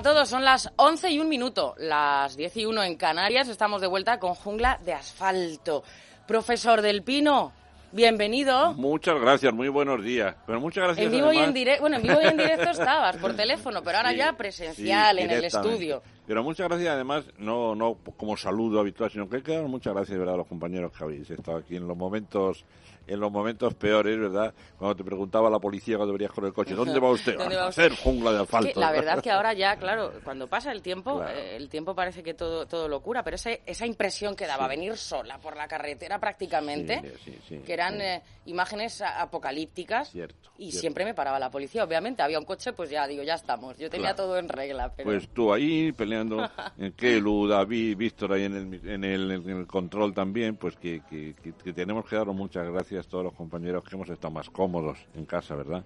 A todos, son las 11 y un minuto, las 10 y 1 en Canarias, estamos de vuelta con Jungla de Asfalto. Profesor Del Pino, bienvenido. Muchas gracias, muy buenos días. Pero muchas gracias. En vivo, y en, directo, bueno, en vivo y en directo estabas por teléfono, pero ahora Sí, ya presencial sí, en el estudio. Pero muchas gracias, además, no no como saludo habitual, sino que quedan muchas gracias, ¿verdad?, a los compañeros que habéis estado aquí en los momentos en los momentos peores, ¿verdad? Cuando te preguntaba la policía cuando venías con el coche, ¿dónde va usted? ¿Dónde a va hacer jungla de Es asfalto. que la verdad que ahora ya, claro, cuando pasa el tiempo, Claro. eh, el tiempo parece que todo, todo lo cura, pero ese, esa impresión que daba Sí. venir sola por la carretera prácticamente, Sí, sí, sí, que eran eh, imágenes apocalípticas, Cierto, y cierto. siempre me paraba la policía, obviamente, había un coche, pues ya digo, ya estamos, yo tenía Claro. todo en regla, pero... Pues tú ahí peleando, en Kelu, David, Víctor ahí en el, en el, en el control también, pues que, que, que- que tenemos que daros muchas gracias a todos los compañeros que hemos estado más cómodos en casa, ¿verdad?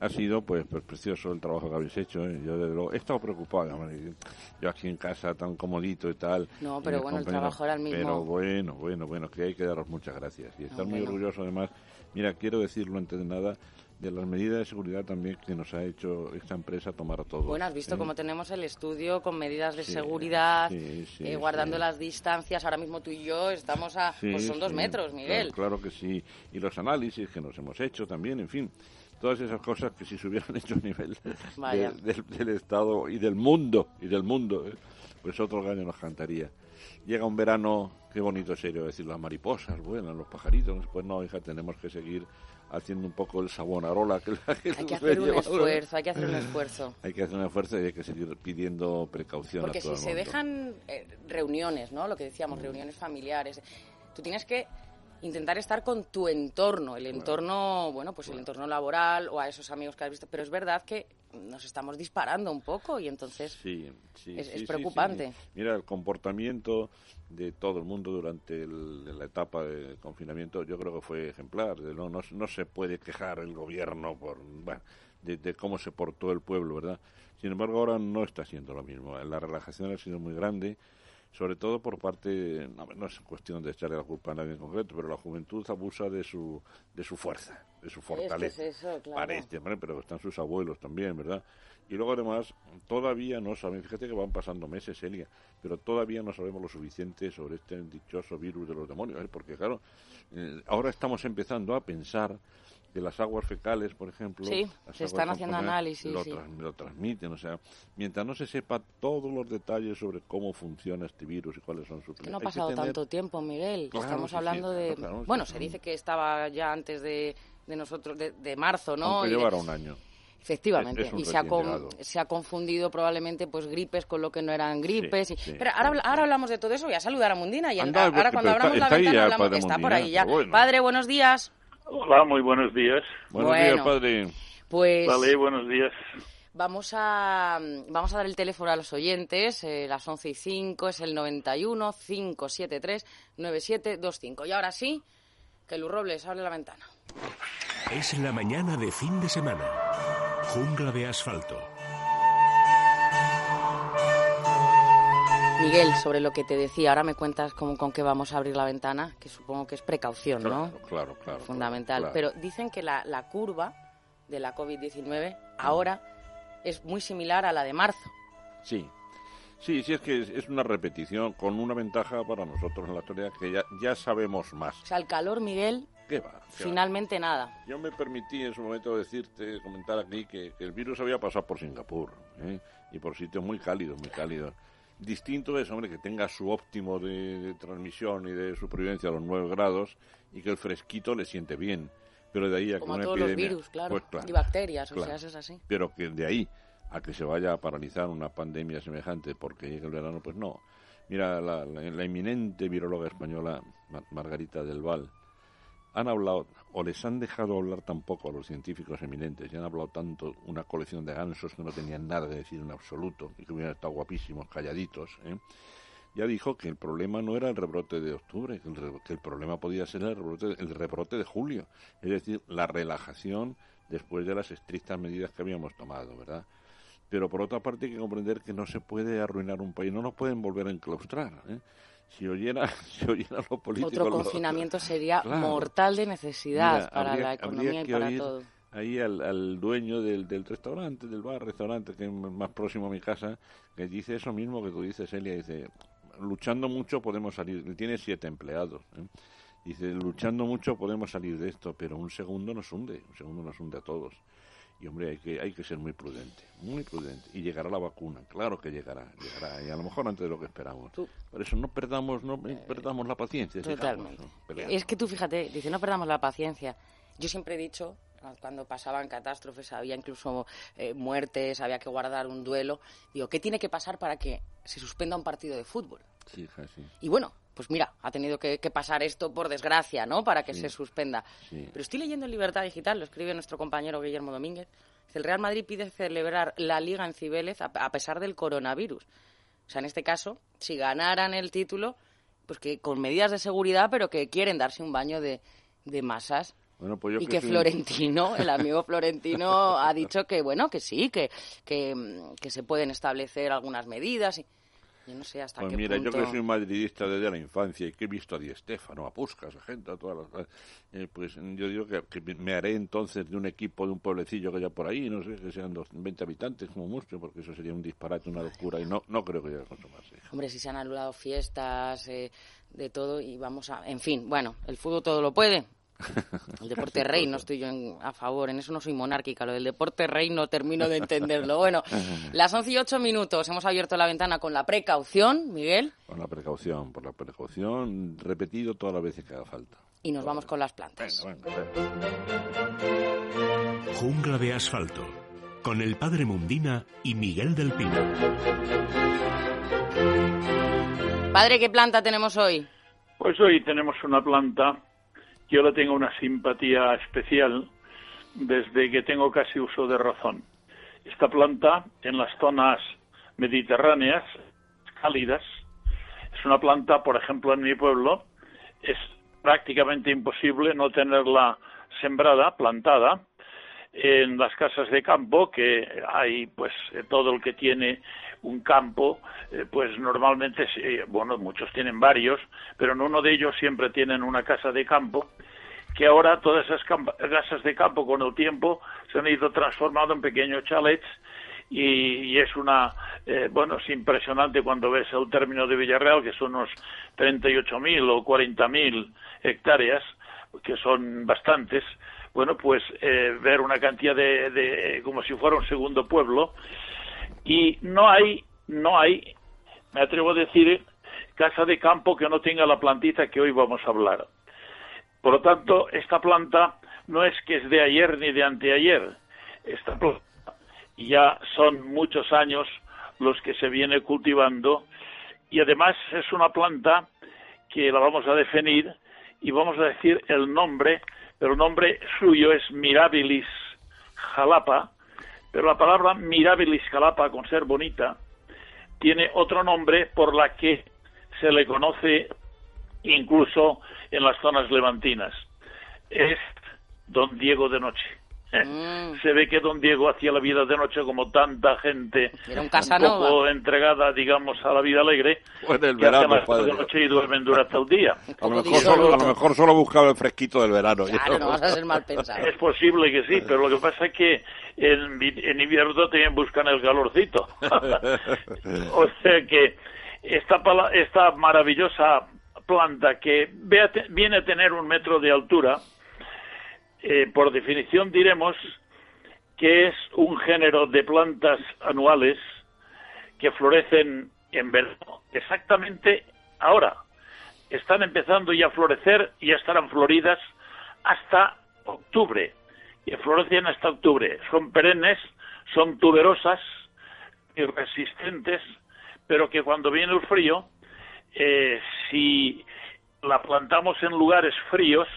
Ha sido pues, pues precioso el trabajo que habéis hecho. ¿eh? Yo desde luego he estado preocupado, yo aquí en casa tan comodito y tal. No, pero bueno, el trabajo era el mismo. Pero bueno, bueno, bueno, que hay que daros muchas gracias y estar muy bueno. orgulloso además. Mira, quiero decirlo antes de nada de las medidas de seguridad también que nos ha hecho esta empresa tomar a todos. Bueno, has visto ¿eh? cómo tenemos el estudio con medidas de Sí, seguridad, sí, sí, eh, guardando las distancias. Ahora mismo tú y yo estamos a... Pues son dos metros, Miguel. Claro, claro que sí. Y los análisis que nos hemos hecho también, en fin. Todas esas cosas que si se hubieran hecho a nivel de- del, del Estado y del mundo, y del mundo, ¿eh? pues otro gallo nos cantaría. Llega un verano, qué bonito serio decir, las mariposas vuelan, los pajaritos. Pues no, hija, tenemos que seguir haciendo un poco el savonarola que, la que Hay que hacer un esfuerzo, hay que hacer un esfuerzo. Hay que hacer un esfuerzo y hay que seguir pidiendo precaución Porque a todo si el se dejan eh, reuniones, ¿no? Lo que decíamos, reuniones familiares, tú tienes que intentar estar con tu entorno, el entorno, bueno, pues el entorno laboral o a esos amigos que has visto, pero es verdad que nos estamos disparando un poco y entonces Sí, sí, es- sí, es sí, preocupante. Mira, el comportamiento de todo el mundo durante el- la etapa de confinamiento yo creo que fue ejemplar. No, no, no se puede quejar el gobierno por bueno, de, de cómo se portó el pueblo, ¿verdad? Sin embargo, ahora no está siendo lo mismo. La relajación ha sido muy grande, sobre todo por parte, no, no es cuestión de echarle la culpa a nadie en concreto, pero la juventud abusa de su, de su fuerza, de su que es fortaleza. eso, claro. Parece, pero están sus abuelos también, ¿verdad? Y luego además, todavía no saben, fíjate que van pasando meses, Elia, pero todavía no sabemos lo suficiente sobre este dichoso virus de los demonios, ¿eh? porque claro, eh, ahora estamos empezando a pensar que las aguas fecales, por ejemplo, Sí, se están haciendo análisis, lo, sí. trans- lo transmiten, o sea, mientras no se sepa todos los detalles sobre cómo funciona este virus y cuáles son sus que no ha pasado tener- tanto tiempo, Miguel. Claro, Estamos sí, hablando de... claro, bueno, se dice que estaba ya antes de, de nosotros, de, de marzo, ¿no? llevara un año. Efectivamente, Es- es y se ha, con- se ha confundido probablemente pues gripes con lo que no eran gripes. y- sí, Pero ahora, sí. ahora hablamos de todo eso, voy a saludar a Mundina y Anda, ahora pero cuando abramos la está ahí ventana hablamos, está por ahí ya. bueno. Padre, buenos días. Hola, muy buenos días. Buenos Bueno. días, padre. Pues Vale, buenos días. vamos a vamos a dar el teléfono a los oyentes, eh, las 11 y 5, es el 91 573 9725. Y ahora sí, que Luz Robles abre la ventana. Es la mañana de fin de semana. Jungla de asfalto. Miguel, sobre lo que te decía, ahora me cuentas cómo, con qué vamos a abrir la ventana, que supongo que es precaución, ¿no? Claro, claro, claro. fundamental. claro. Pero dicen que la, la curva de la COVID-19 ahora es muy similar a la de marzo. Sí. Sí, sí, es que es, una repetición con una ventaja para nosotros en la actualidad que ya, ya sabemos más. O sea, el calor, Miguel, ¿Qué va? ¿Qué va? finalmente nada. Yo me permití en su momento decirte, comentar aquí, que, que el virus había pasado por Singapur ¿eh? y por sitios muy cálidos, muy cálidos. Distinto es, hombre, que tenga su óptimo de, de transmisión y de supervivencia a los 9 grados y que el fresquito le siente bien. Pero de ahí a Como que a una todos los virus, claro. pues claro, Y bacterias, o sea, eso es así. Pero que de ahí a que se vaya a paralizar una pandemia semejante porque llegue el verano, pues no. Mira, la, la- la inminente viróloga española, Mar- Margarita del Val, han hablado, o les han dejado hablar tampoco a los científicos eminentes, y han hablado tanto una colección de gansos que no tenían nada que decir en absoluto, y que hubieran estado guapísimos, calladitos, ¿eh? ya dijo que el problema no era el rebrote de octubre, que el, re- que el problema podía ser el rebrote, el rebrote de julio, es decir, la relajación después de las estrictas medidas que habíamos tomado, ¿verdad? Pero por otra parte hay que comprender que no se puede arruinar un país, no nos pueden volver a enclaustrar. ¿eh? Si oyera, si oyera los políticos... Otro confinamiento sería Claro. mortal de necesidad Mira, para habría- la economía y para oír todo. Ahí al, al dueño del, del restaurante, del bar, restaurante, que es más próximo a mi casa, que dice eso mismo que tú dices, Elia, dice, luchando mucho podemos salir, tiene siete empleados, ¿eh? dice, luchando mucho podemos salir de esto, pero un segundo nos hunde, un segundo nos hunde a todos. Y hombre, hay que, hay que ser muy prudente, muy prudente. Y llegará la vacuna, claro que llegará, llegará, y a lo mejor antes de lo que esperamos. Tú- Por eso no perdamos, no perdamos la paciencia. Totalmente. Es que tú fíjate, dice, no perdamos la paciencia. Yo siempre he dicho, ah, cuando pasaban catástrofes, había incluso eh, muertes, había que guardar un duelo. Digo, ¿qué tiene que pasar para que se suspenda un partido de fútbol? Sí, sí. Y bueno, pues mira, ha tenido que, que pasar esto por desgracia, ¿no? Para que Sí. se suspenda. Sí. Pero estoy leyendo en Libertad Digital, lo escribe nuestro compañero Guillermo Domínguez. El Real Madrid pide celebrar la Liga en Cibeles a, a pesar del coronavirus. O sea, en este caso, si ganaran el título, pues que con medidas de seguridad, pero que quieren darse un baño de, de masas. Bueno, pues yo y que un- Florentino, el amigo Florentino, ha dicho que, bueno, que sí, que, que, que se pueden establecer algunas medidas. Y, yo no sé hasta Pues qué mira, punto... yo que soy madridista desde la infancia y que he visto a Di Stéfano, a Puskas, a gente, a todas las... eh, pues yo digo que, que me haré entonces de un equipo de un pueblecillo que haya por ahí, no sé, que sean dos, 20 habitantes como mucho, porque eso sería un disparate, una locura, y no, no creo que llegue a hija. Hombre, si se han anulado fiestas, eh, de todo, y vamos a... En fin, bueno, el fútbol todo lo puede. El deporte rey, no estoy yo en- a favor, en eso no soy monárquica, lo del deporte rey no termino de entenderlo. Bueno, las 11 y 8 minutos, hemos abierto la ventana con la precaución, Miguel, Con la precaución, por la precaución, repetido todas las veces que haga falta. y nos vamos con las plantas. Venga, venga, venga. Jungla de asfalto. Con el padre Mundina y Miguel del Pino. Padre, ¿qué planta tenemos hoy? Pues hoy tenemos una planta yo le tengo una simpatía especial desde que tengo casi uso de razón. Esta planta en las zonas mediterráneas cálidas es una planta, por ejemplo, en mi pueblo es prácticamente imposible no tenerla sembrada, plantada en las casas de campo que hay pues todo el que tiene un campo eh, pues normalmente sí, bueno muchos tienen varios pero en uno de ellos siempre tienen una casa de campo que ahora todas esas casas de campo con el tiempo se han ido transformando en pequeños chalets y, y es una eh, bueno es impresionante cuando ves el término de Villarreal que son unos 38.000 o 40.000 hectáreas que son bastantes. Bueno pues eh, ver una cantidad de, de como si fuera un segundo pueblo y no hay no hay me atrevo a decir casa de campo que no tenga la plantita que hoy vamos a hablar por lo tanto, esta planta no es que es de ayer ni de anteayer. Esta planta ya son muchos años los que se viene cultivando y además es una planta que la vamos a definir y vamos a decir el nombre, pero el nombre suyo es Mirabilis jalapa, pero la palabra Mirabilis jalapa, con ser bonita, tiene otro nombre por la que se le conoce incluso en las zonas levantinas. Es Don Diego de Noche. Mm. Se ve que Don Diego hacía la vida de noche como tanta gente Era un Casanova. poco entregada, digamos, a la vida alegre, Pues el que hacen verano, las de noche y duermen durante el día. A lo, mejor solo, a lo mejor solo buscaba el fresquito del verano. Claro, no vas a ser mal pensado. Es posible que sí, pero lo que pasa es que en, en invierno también buscan el calorcito. o sea que esta, pala- esta maravillosa planta que ve a te- viene a tener un metro de altura, eh, por definición diremos que es un género de plantas anuales que florecen en verano, exactamente ahora. Están empezando ya a florecer y ya estarán floridas hasta octubre y florecen hasta octubre. Son perennes, son tuberosas y resistentes, pero que cuando viene el frío, eh, si la plantamos en lugares fríos,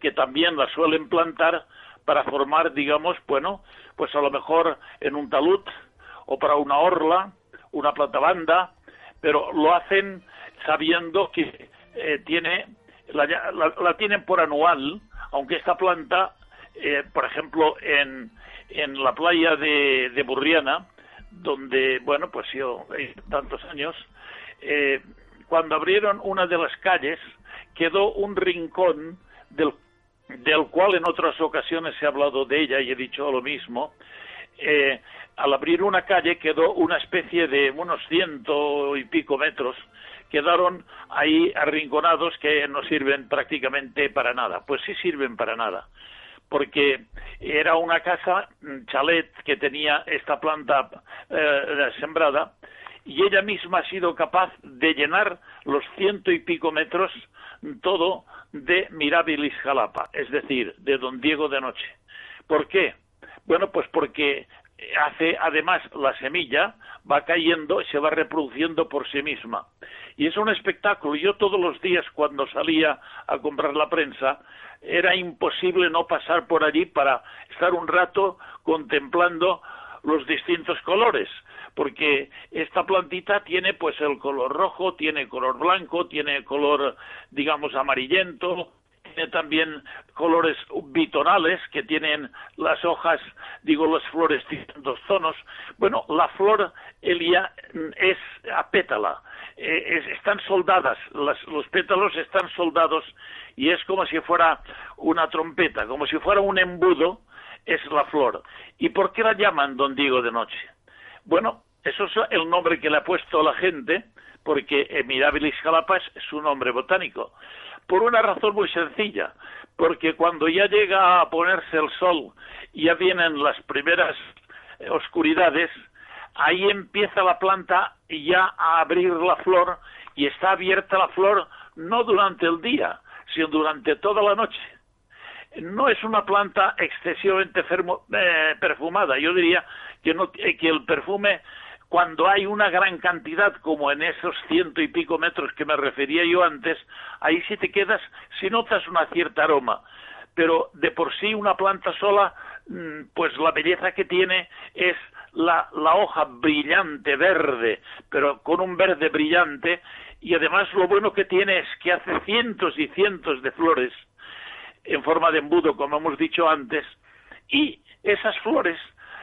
que también la suelen plantar para formar, digamos, bueno, pues a lo mejor en un talud o para una orla, una planta banda, pero lo hacen sabiendo que eh, tiene la, la, tienen por anual, aunque esta planta, eh, por ejemplo, en, en la playa de, de Burriana, donde, bueno, pues yo he tantos años, eh, cuando abrieron una de las calles, quedó un rincón del, del cual en otras ocasiones he hablado de ella y he dicho lo mismo. Eh, al abrir una calle quedó una especie de unos ciento y pico metros quedaron ahí arrinconados que no sirven prácticamente para nada. Pues sí sirven para nada, porque era una casa, chalet, que tenía esta planta eh, sembrada, y ella misma ha sido capaz de llenar los ciento y pico metros todo de Mirabilis Jalapa, es decir, de Don Diego de Noche. ¿Por qué? Bueno, pues porque hace además la semilla va cayendo y se va reproduciendo por sí misma y es un espectáculo yo todos los días cuando salía a comprar la prensa era imposible no pasar por allí para estar un rato contemplando los distintos colores porque esta plantita tiene pues el color rojo, tiene color blanco, tiene color digamos amarillento, tiene también colores bitonales que tienen las hojas, digo, las flores dos tonos. Bueno, la flor Elia es a pétala, eh, están soldadas, los pétalos están soldados y es como si fuera una trompeta, como si fuera un embudo, es la flor. ¿Y por qué la llaman Don Diego de Noche? Bueno, eso es el nombre que le ha puesto la gente, porque Mirabilis Jalapas es su nombre botánico. Por una razón muy sencilla, porque cuando ya llega a ponerse el sol y ya vienen las primeras eh, oscuridades, ahí empieza la planta ya a abrir la flor y está abierta la flor no durante el día, sino durante toda la noche. No es una planta excesivamente eh, perfumada. Yo diría que, no, eh, que el perfume cuando hay una gran cantidad, como en esos ciento y pico metros que me refería yo antes, ahí si te quedas, si notas una cierta aroma. Pero de por sí una planta sola, mm, pues la belleza que tiene es la, la hoja brillante, verde, pero con un verde brillante, y además lo bueno que tiene es que hace cientos y cientos de flores en forma de embudo, como hemos dicho antes, y esas flores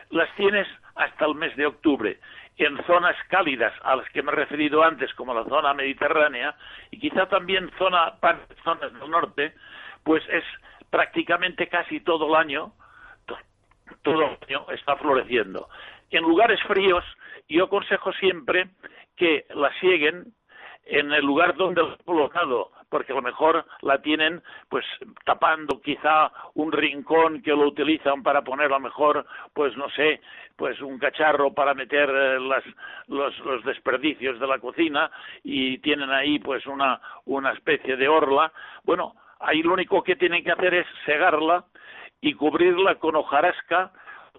las tienes hasta el mes de octubre en zonas cálidas a las que me he referido antes, como la zona mediterránea, y quizá también zona, zonas del norte, pues es prácticamente casi todo el año, todo el año está floreciendo. En lugares fríos, yo aconsejo siempre que la sieguen en el lugar donde lo he colocado, porque a lo mejor la tienen pues tapando quizá un rincón que lo utilizan para poner a lo mejor pues no sé pues un cacharro para meter eh, las, los, los desperdicios de la cocina y tienen ahí pues una una especie de orla. Bueno ahí lo único que tienen que hacer es segarla y cubrirla con hojarasca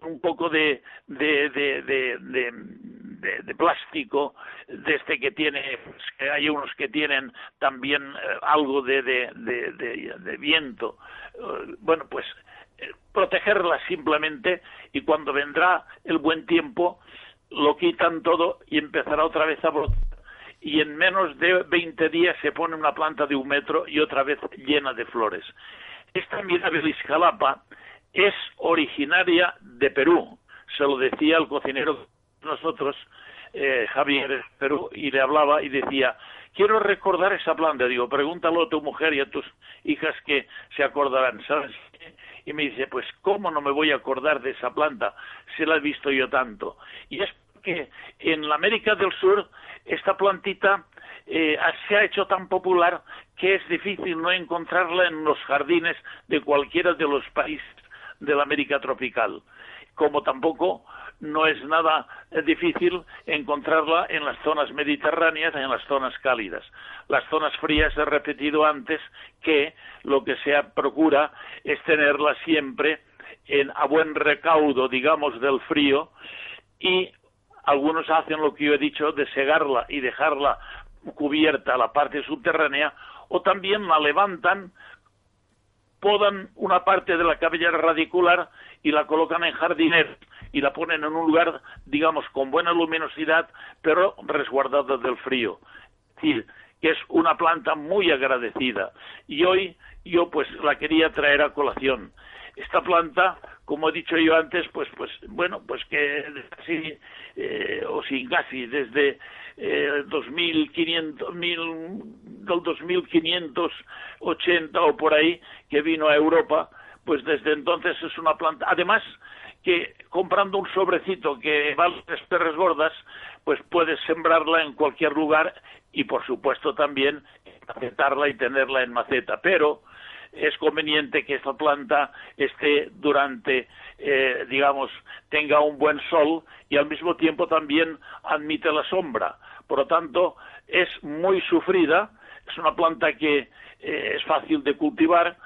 un poco de, de, de, de, de plástico, de este que tiene, pues, hay unos que tienen también eh, algo de, de, viento. Eh, bueno, pues eh, protegerla simplemente y cuando vendrá el buen tiempo lo quitan todo y empezará otra vez a brotar y en menos de 20 días se pone una planta de un metro y otra vez llena de flores. Esta Mirabilis jalapa es originaria de Perú, se lo decía el cocinero nosotros, eh, Javier y le hablaba y decía, quiero recordar esa planta, digo, pregúntalo a tu mujer y a tus hijas que se acordarán, ¿sabes? Y me dice, pues, ¿cómo no me voy a acordar de esa planta si la he visto yo tanto? Y es que en la América del Sur esta plantita eh, se ha hecho tan popular que es difícil no encontrarla en los jardines de cualquiera de los países de la América tropical, como tampoco no es nada eh, difícil encontrarla en las zonas mediterráneas, en las zonas cálidas. Las zonas frías he repetido antes que lo que se procura es tenerla siempre en, a buen recaudo, digamos, del frío y algunos hacen lo que yo he dicho de segarla y dejarla cubierta la parte subterránea o también la levantan podan una parte de la cabellera radicular y la colocan en jardineros y la ponen en un lugar, digamos, con buena luminosidad, pero resguardada del frío. Es decir, que es una planta muy agradecida. Y hoy yo pues la quería traer a colación. Esta planta, como he dicho yo antes, pues, pues bueno, pues que casi, eh, o sin casi, desde eh, 2500, mil, del 2580 o por ahí, que vino a Europa, pues desde entonces es una planta. Además, que comprando un sobrecito que vale tres perres gordas, pues puedes sembrarla en cualquier lugar y, por supuesto, también macetarla y tenerla en maceta. Pero es conveniente que esta planta esté durante, eh, digamos, tenga un buen sol y al mismo tiempo también admite la sombra. Por lo tanto, es muy sufrida, es una planta que eh, es fácil de cultivar,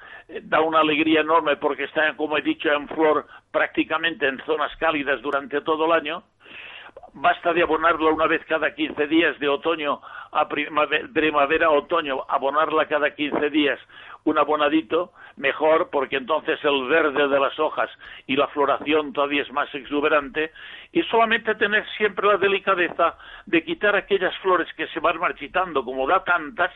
da una alegría enorme porque está, como he dicho, en flor prácticamente en zonas cálidas durante todo el año. Basta de abonarla una vez cada 15 días de otoño a primavera, otoño, abonarla cada 15 días un abonadito, mejor porque entonces el verde de las hojas y la floración todavía es más exuberante y solamente tener siempre la delicadeza de quitar aquellas flores que se van marchitando, como da tantas,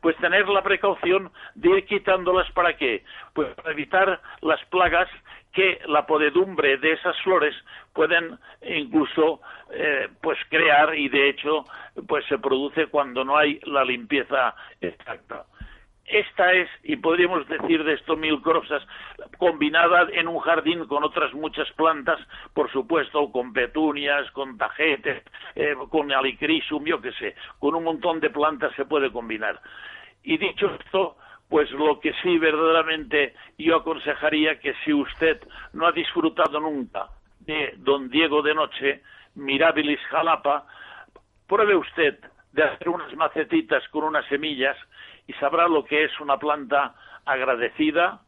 pues tener la precaución de ir quitándolas para qué? Pues para evitar las plagas que la podedumbre de esas flores pueden incluso eh, pues crear y de hecho pues se produce cuando no hay la limpieza exacta. Esta es, y podríamos decir de esto mil cosas, combinada en un jardín con otras muchas plantas, por supuesto, con petunias, con tajetes, eh, con alicrisum, yo qué sé, con un montón de plantas se puede combinar. Y dicho esto, pues lo que sí verdaderamente yo aconsejaría que si usted no ha disfrutado nunca de Don Diego de Noche, Mirabilis Jalapa, pruebe usted de hacer unas macetitas con unas semillas y sabrá lo que es una planta agradecida,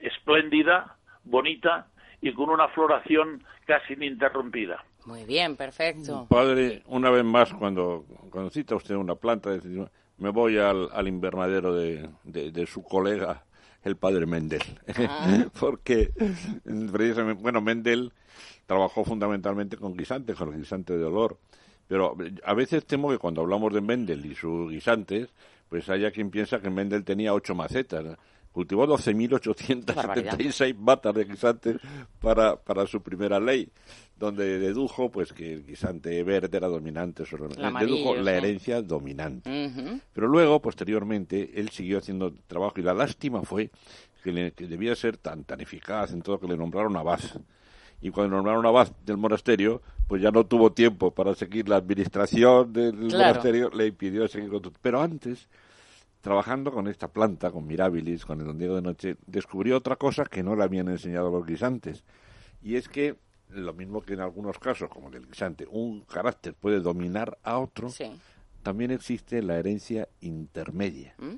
espléndida, bonita y con una floración casi ininterrumpida. Muy bien, perfecto. Padre, una vez más, cuando, cuando cita usted una planta, me voy al, invernadero de, de, su colega, el padre Mendel. Ah. Porque, precisamente, bueno, Mendel trabajó fundamentalmente con guisantes, con guisantes de olor. Pero a veces temo que cuando hablamos de Mendel y sus guisantes, pues haya quien piensa que Mendel tenía ocho macetas. Cultivó 12.876 matas de guisantes para, para su primera ley, donde dedujo pues que el guisante verde era dominante, sobre, dedujo la herencia dominante. Pero luego, posteriormente, él siguió haciendo trabajo y la lástima fue que, debía ser tan, tan eficaz en todo que le nombraron abad. Y cuando nombraron abad del monasterio, pues ya no tuvo tiempo para seguir la administración del monasterio, le impidió seguir con Pero antes, trabajando con esta planta, con Mirabilis, con el Don Diego de Noche, descubrió otra cosa que no le habían enseñado los guisantes. Y es que, lo mismo que en algunos casos, como el guisante, un carácter puede dominar a otro, también existe la herencia intermedia. ¿Mm?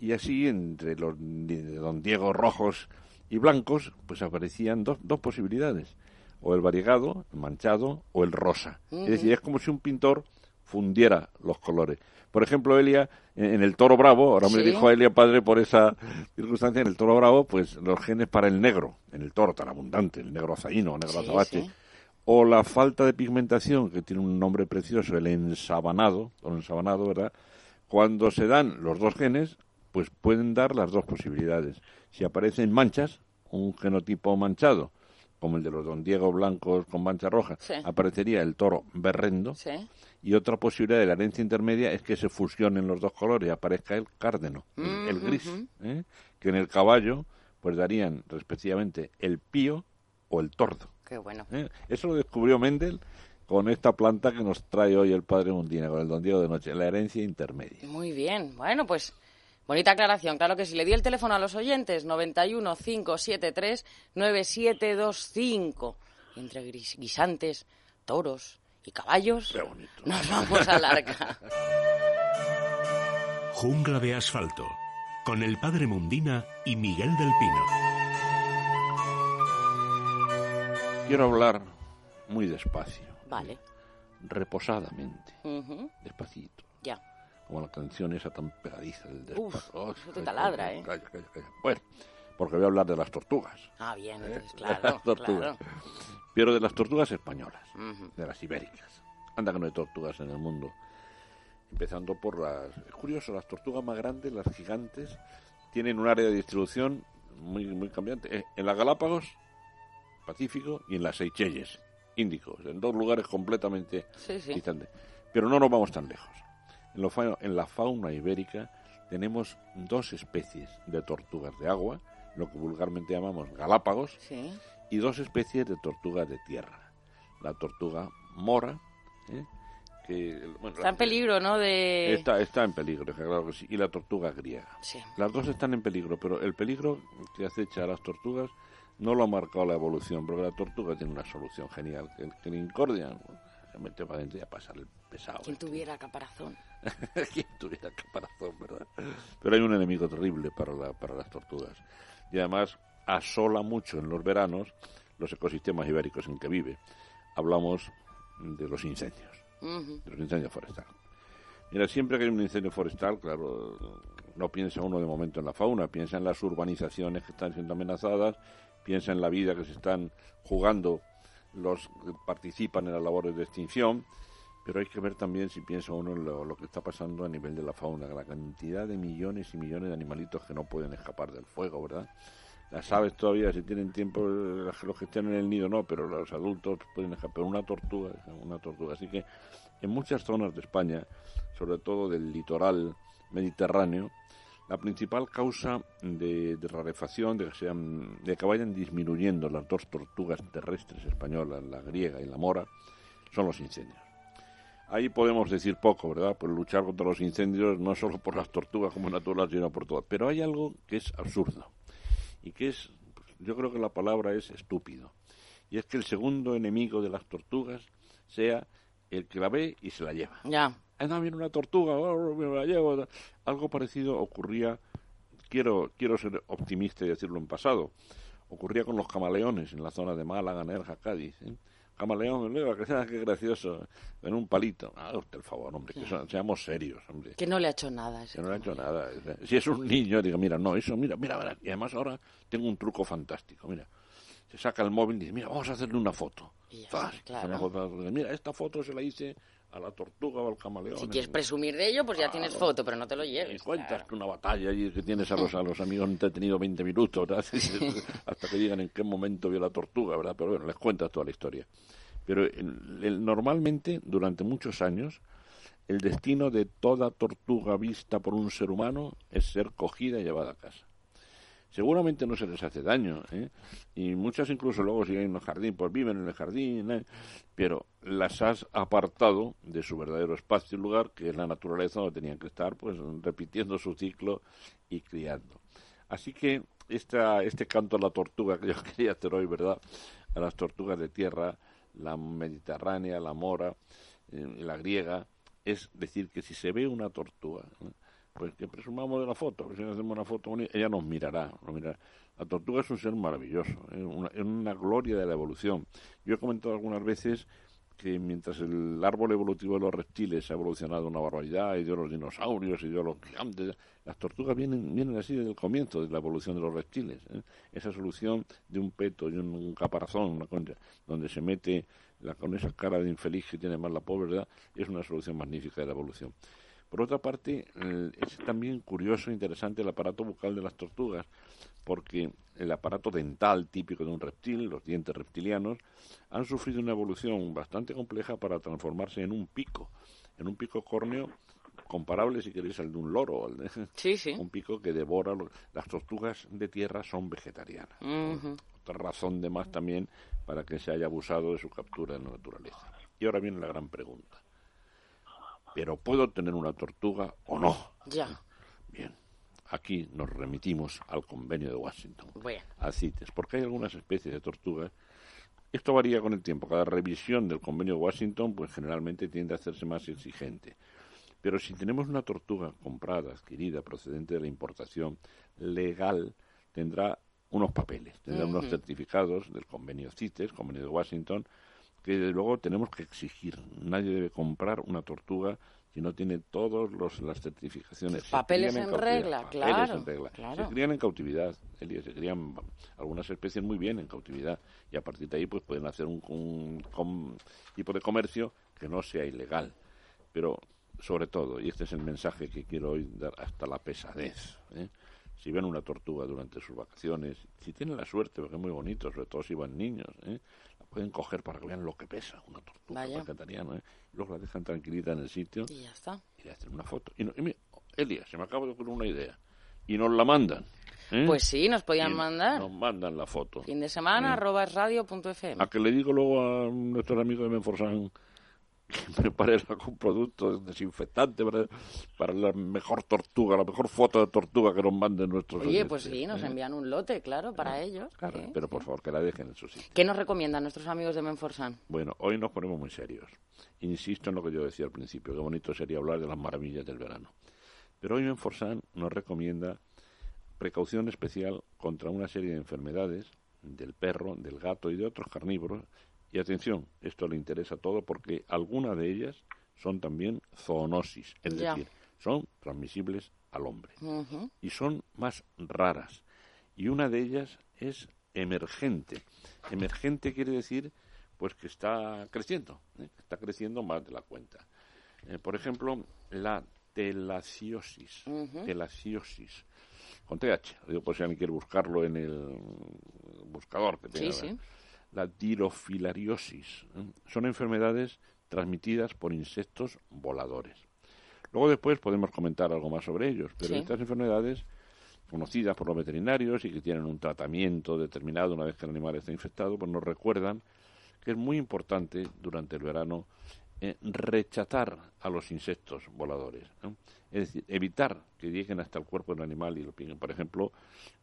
Y así, entre los Don Diego rojos y blancos, pues aparecían dos, dos posibilidades o el variegado, el manchado o el rosa. Es decir, es como si un pintor fundiera los colores. Por ejemplo, Elia, en el toro bravo, ahora me dijo a Elia padre por esa circunstancia, en el toro bravo, pues los genes para el negro, en el toro tan abundante, el negro azaíno, el negro azabache, o la falta de pigmentación, que tiene un nombre precioso, el ensabanado, o el ensabanado, ¿verdad? Cuando se dan los dos genes, pues pueden dar las dos posibilidades. Si aparecen manchas, un genotipo manchado, como el de los don Diego blancos con mancha roja, aparecería el toro berrendo. Y otra posibilidad de la herencia intermedia es que se fusionen los dos colores y aparezca el cárdeno, el, gris, ¿eh? que en el caballo pues darían respectivamente el pío o el tordo. Qué bueno. ¿Eh? Eso lo descubrió Mendel con esta planta que nos trae hoy el padre Mundina, con el don Diego de Noche, la herencia intermedia. Muy bien. Bueno, pues Bonita aclaración, claro que sí. Le di el teléfono a los oyentes, 91 573 9725. Y entre guisantes, toros y caballos, nos vamos a larga. Jungla de asfalto, con el padre Mundina y Miguel del Pino. Quiero hablar muy despacio. Vale. Reposadamente. Despacito. Ya. Como la canción esa tan pegadiza del despacio. Oh, eso te taladra, ¿eh? Calla, calla, calla. Bueno, porque voy a hablar de las tortugas. Ah, bien, ¿eh? entonces, claro, las tortugas. claro. Pero de las tortugas españolas, de las ibéricas. Anda que no hay tortugas en el mundo. Empezando por las... Es curioso, las tortugas más grandes, las gigantes, tienen un área de distribución muy, muy cambiante. Eh, En las Galápagos, Pacífico, y en las Seychelles, Índicos, en dos lugares completamente Sí, sí. distantes. Pero no nos vamos tan lejos. En, lo en la fauna ibérica tenemos dos especies de tortugas de agua, lo que vulgarmente llamamos Galápagos, Sí. y dos especies de tortugas de tierra. La tortuga mora, ¿eh? que bueno, Está la- en peligro, ¿no? De... Está, está en peligro, claro que sí, y la tortuga griega. Sí. Las dos están en peligro, pero el peligro que acecha a las tortugas no lo ha marcado la evolución, porque la tortuga tiene una solución genial, que el que le incordian, se mete para adentro y a pasar el pesado. Quien este. tuviera caparazón. Quien tuviera caparazón, ¿verdad? Pero hay un enemigo terrible para, la- para las tortugas. Y además asola mucho en los veranos los ecosistemas ibéricos en que vive. Hablamos de los incendios, de los incendios forestales. Mira, siempre que hay un incendio forestal, claro, no piensa uno de momento en la fauna, piensa en las urbanizaciones que están siendo amenazadas, piensa en la vida que se están jugando los que participan en las labores de extinción, pero hay que ver también si piensa uno en lo, lo que está pasando a nivel de la fauna, la cantidad de millones y millones de animalitos que no pueden escapar del fuego, ¿verdad? Las aves todavía, si tienen tiempo, las- los que estén en el nido no, pero los adultos pueden escapar. Pero una tortuga, una tortuga. Así que en muchas zonas de España, sobre todo del litoral mediterráneo, la principal causa de, de rarefacción, de que, sean, de que vayan disminuyendo las dos tortugas terrestres españolas, la griega y la mora, son los incendios. Ahí podemos decir poco, ¿verdad? Por luchar contra los incendios, no solo por las tortugas como natural, sino por todo. Pero hay algo que es absurdo y que es, yo creo que la palabra es estúpido. Y es que el segundo enemigo de las tortugas sea el que la ve y se la lleva. Ya. Ah, no, viene una tortuga, oh, me la llevo. Algo parecido ocurría, quiero, quiero ser optimista y decirlo en pasado, ocurría con los camaleones en la zona de Málaga, Nerja, Cádiz. ¿eh? Camaleón, mira, qué gracioso, en un palito. Ah, usted el favor, hombre, que seamos serios, hombre. Que no le ha hecho nada. ese Que no le ha hecho nada. Si es un niño, diga, mira, no, eso, mira, mira, verás. Y además ahora tengo un truco fantástico, mira. Se saca el móvil y dice, mira, vamos a hacerle una foto. Y ya hace una claro. foto, mira, esta foto se la hice a la tortuga o al camaleón. Si quieres presumir de ello, pues ya tienes foto, pero no te lo Y lleves. cuentas claro. que una batalla allí que tienes a los, a los amigos entretenidos 20 minutos, ¿verdad? hasta que digan en qué momento vio la tortuga, ¿verdad? Pero bueno, les cuentas toda la historia. Pero el- el- normalmente, durante muchos años, el destino de toda tortuga vista por un ser humano es ser cogida y llevada a casa. Seguramente no se les hace daño, ¿eh? y muchas incluso luego si hay en el jardín, pues viven en el jardín, ¿eh? pero las has apartado de su verdadero espacio y lugar, que es la naturaleza donde tenían que estar, pues repitiendo su ciclo y criando. Así que esta, este canto a la tortuga que yo quería hacer hoy, ¿verdad? A las tortugas de tierra, la mediterránea, la mora, eh, la griega, es decir que si se ve una tortuga, ¿eh? pues que presumamos de la foto, que si hacemos una foto ella nos mirará. La tortuga es un ser maravilloso, ¿eh? es una gloria de la evolución. Yo he comentado algunas veces que mientras el árbol evolutivo de los reptiles ha evolucionado una barbaridad, y de los dinosaurios, y de los gigantes, las tortugas vienen, vienen así desde el comienzo de la evolución de los reptiles. ¿eh? Esa solución de un peto y un, caparazón, una concha, donde se mete la, con esa cara de infeliz que tiene más la pobre, ¿verdad? es una solución magnífica de la evolución. Por otra parte, es también curioso e interesante el aparato bucal de las tortugas, porque el aparato dental típico de un reptil, los dientes reptilianos, han sufrido una evolución bastante compleja para transformarse en un pico, en un pico córneo comparable, si queréis, al de un loro, de- Sí, sí. un pico que devora. los- Las tortugas de tierra son vegetarianas. Otra razón de más también para que se haya abusado de su captura en la naturaleza. Y ahora viene la gran pregunta. ¿Pero puedo tener una tortuga o no? Ya. Bien. aquí nos remitimos al convenio de Washington, Bueno. a CITES, porque hay algunas especies de tortugas. Esto varía con el tiempo. Cada revisión del convenio de Washington, pues generalmente tiende a hacerse más exigente. Pero si tenemos una tortuga comprada, adquirida, procedente de la importación legal, tendrá unos papeles, tendrá unos certificados del convenio CITES, convenio de Washington, que desde luego tenemos que exigir. Nadie debe comprar una tortuga si no tiene todas las certificaciones. Papeles en regla, papeles claro, en regla. claro. Se crían en cautividad, se crían algunas especies muy bien en cautividad y a partir de ahí pues pueden hacer un, un tipo de comercio que no sea ilegal. Pero sobre todo, y este es el mensaje que quiero hoy dar hasta la pesadez, ¿eh? si ven una tortuga durante sus vacaciones, si tienen la suerte, porque es muy bonito, sobre todo si van niños, ¿eh? Pueden coger para que vean lo que pesa una tortuga vegetariana, ¿eh? luego la dejan tranquilita en el sitio Y ya está. y le hacen una foto. Y, no, y mira, Elia, se me acaba de ocurrir una idea. Y nos la mandan. ¿eh? Pues sí, nos podían Y mandar. Nos mandan la foto. Fin de semana, arroba FM. A que le digo luego a nuestro amigo de Menforsan que prepare algún producto desinfectante para, para la mejor tortuga, la mejor foto de tortuga que nos manden nuestros Oye, pues oyentes, sí, nos ¿eh? envían un lote, claro, para ellos. Claro, Sí, pero por favor que la dejen en su sitio. ¿Qué nos recomiendan nuestros amigos de Menforsan? Bueno, hoy nos ponemos muy serios. Insisto en lo que yo decía al principio, qué bonito sería hablar de las maravillas del verano. Pero hoy Menforsan nos recomienda precaución especial contra una serie de enfermedades del perro, del gato y de otros carnívoros. Y atención, esto le interesa todo porque algunas de ellas son también zoonosis, es Ya. decir, son transmisibles al hombre y son más raras. Y una de ellas es emergente. Emergente quiere decir pues que está creciendo, ¿eh? está creciendo más de la cuenta. Eh, por ejemplo, la telaciosis, Ujú. telaciosis, con TH, lo digo por si alguien quiere buscarlo en el buscador que tenga. Sí, sí. La dirofilariosis, ¿eh? son enfermedades transmitidas por insectos voladores. Luego después podemos comentar algo más sobre ellos, pero Sí. estas enfermedades conocidas por los veterinarios y que tienen un tratamiento determinado una vez que el animal está infectado, pues nos recuerdan que es muy importante durante el verano eh, rechazar a los insectos voladores. ¿no? Es decir, evitar que lleguen hasta el cuerpo del animal y lo pinguen. Por ejemplo,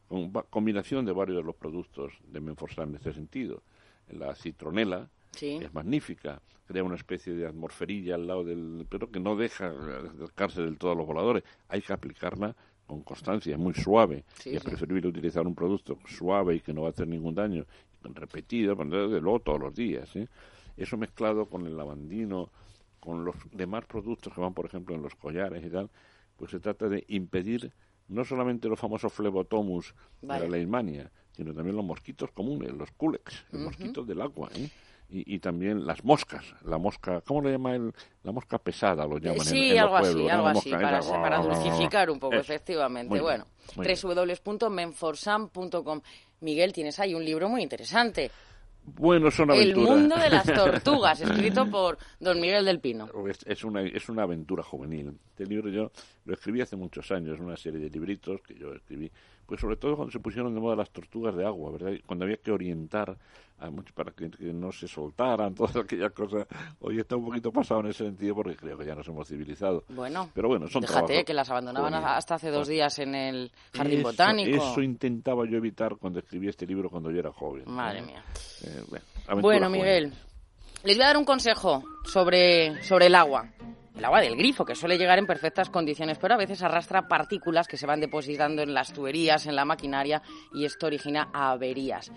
con combinación de varios de los productos de Menforsan en este sentido. La citronela, Sí. es magnífica, crea una especie de atmosferilla al lado del pero que no deja acercarse del todo a los voladores. Hay que aplicarla con constancia, es muy suave Sí, y es sí. preferible utilizar un producto suave y que no va a hacer ningún daño, repetido, pero desde luego todos los días. ¿eh? Eso mezclado con el lavandino, con los demás productos que van, por ejemplo, en los collares y tal, pues se trata de impedir no solamente los famosos flebotomus Vaya. de la leishmania, sino también los mosquitos comunes, los culex, los mosquitos del agua, ¿eh? y, y también las moscas, la mosca, ¿cómo le llama el, la mosca pesada? Lo llaman en- Sí, en, los algo así, pueblos, ¿no? algo así, para, esa, para dulcificar un poco, efectivamente. Bueno, www.menforsan.com. Miguel, tienes ahí un libro muy interesante. Bueno, son El aventuras. mundo de las tortugas, escrito por don Miguel del Pino. Es, es una, es una aventura juvenil. Este libro yo lo escribí hace muchos años, una serie de libritos que yo escribí, pues sobre todo cuando se pusieron de moda las tortugas de agua, ¿verdad? Cuando había que orientar a muchos para que, que no se soltaran, todas aquellas cosas. Hoy está un poquito pasado en ese sentido porque creo que ya nos hemos civilizado. Bueno, Pero bueno, son déjate trabajos que las abandonaban hasta hace dos días en el jardín Eso- botánico. Eso intentaba yo evitar cuando escribí este libro cuando yo era joven. Madre ¿no? mía. Eh, bueno. Miguel, les voy a dar un consejo sobre, sobre el agua. El agua del grifo, que suele llegar en perfectas condiciones, pero a veces arrastra partículas que se van depositando en las tuberías, en la maquinaria, y esto origina averías.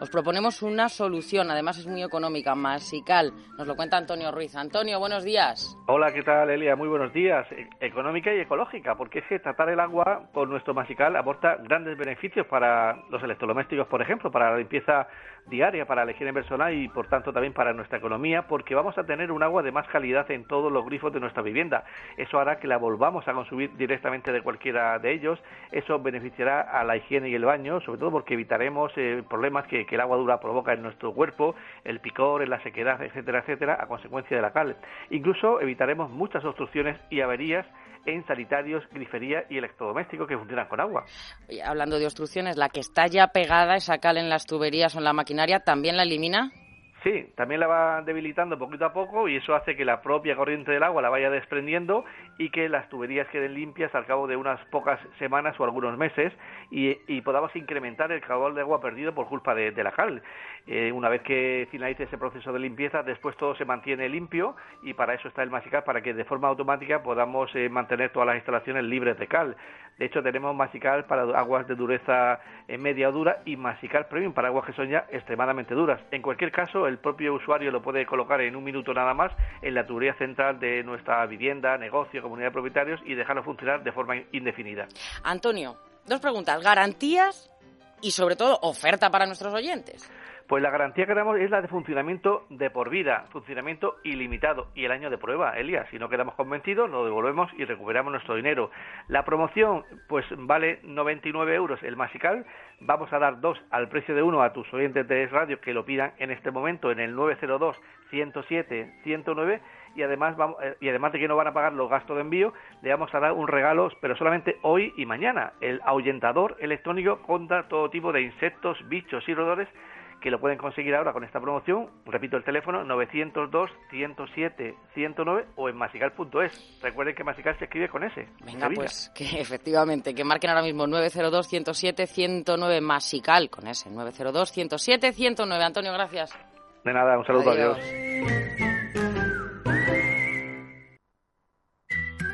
Os proponemos una solución, además es muy económica, masical. Nos lo cuenta Antonio Ruiz. Antonio, buenos días. Hola, ¿qué tal, Elia? Muy buenos días. E- Económica y ecológica, porque es que tratar el agua con nuestro masical aporta grandes beneficios para los electrodomésticos, por ejemplo, para la limpieza diaria, para la higiene personal y, por tanto, también para nuestra economía, porque vamos a tener un agua de más calidad en todos los grifos de nuestra vivienda. Eso hará que la volvamos a consumir directamente de cualquiera de ellos. Eso beneficiará a la higiene y el baño, sobre todo porque evitaremos eh, problemas que, que el agua dura provoca en nuestro cuerpo, el picor, la sequedad, etcétera, etcétera, a consecuencia de la cal. Incluso evitaremos muchas obstrucciones y averías en sanitarios, grifería y electrodomésticos que funcionan con agua. Oye, hablando de obstrucciones, la que está ya pegada, esa cal en las tuberías o en la maquinaria, ¿también la elimina? Sí, también la va debilitando poquito a poco y eso hace que la propia corriente del agua la vaya desprendiendo y que las tuberías queden limpias al cabo de unas pocas semanas o algunos meses y, podamos incrementar el caudal de agua perdido por culpa de, la cal. Eh, una vez que finalice ese proceso de limpieza, después todo se mantiene limpio y para eso está el Masical, para que de forma automática podamos eh, mantener todas las instalaciones libres de cal. De hecho, tenemos Masical para aguas de dureza eh, media o dura y Masical Premium para aguas que son ya extremadamente duras. En cualquier caso, el propio usuario lo puede colocar en un minuto nada más en la tubería central de nuestra vivienda, negocio, comunidad de propietarios y dejarlo funcionar de forma indefinida. Antonio, dos preguntas. ¿Garantías y sobre todo oferta para nuestros oyentes? Pues la garantía que damos es la de funcionamiento de por vida, funcionamiento ilimitado y el año de prueba, Elia. Si no quedamos convencidos, lo devolvemos y recuperamos nuestro dinero. La promoción, pues vale 99 euros el masical. Vamos a dar dos al precio de uno a tus oyentes de radio que lo pidan en este momento en el 902 107 109 y además vamos, eh, y además de que no van a pagar los gastos de envío, le vamos a dar un regalo, pero solamente hoy y mañana, el ahuyentador electrónico contra todo tipo de insectos, bichos y roedores que lo pueden conseguir ahora con esta promoción. Repito el teléfono 902 107 109 o en masical.es. Recuerden que Masical se escribe con ese. Venga, pues que efectivamente, que marquen ahora mismo 902 107 109 Masical con ese 902 107 109. Antonio, gracias. De nada, un saludo, adiós.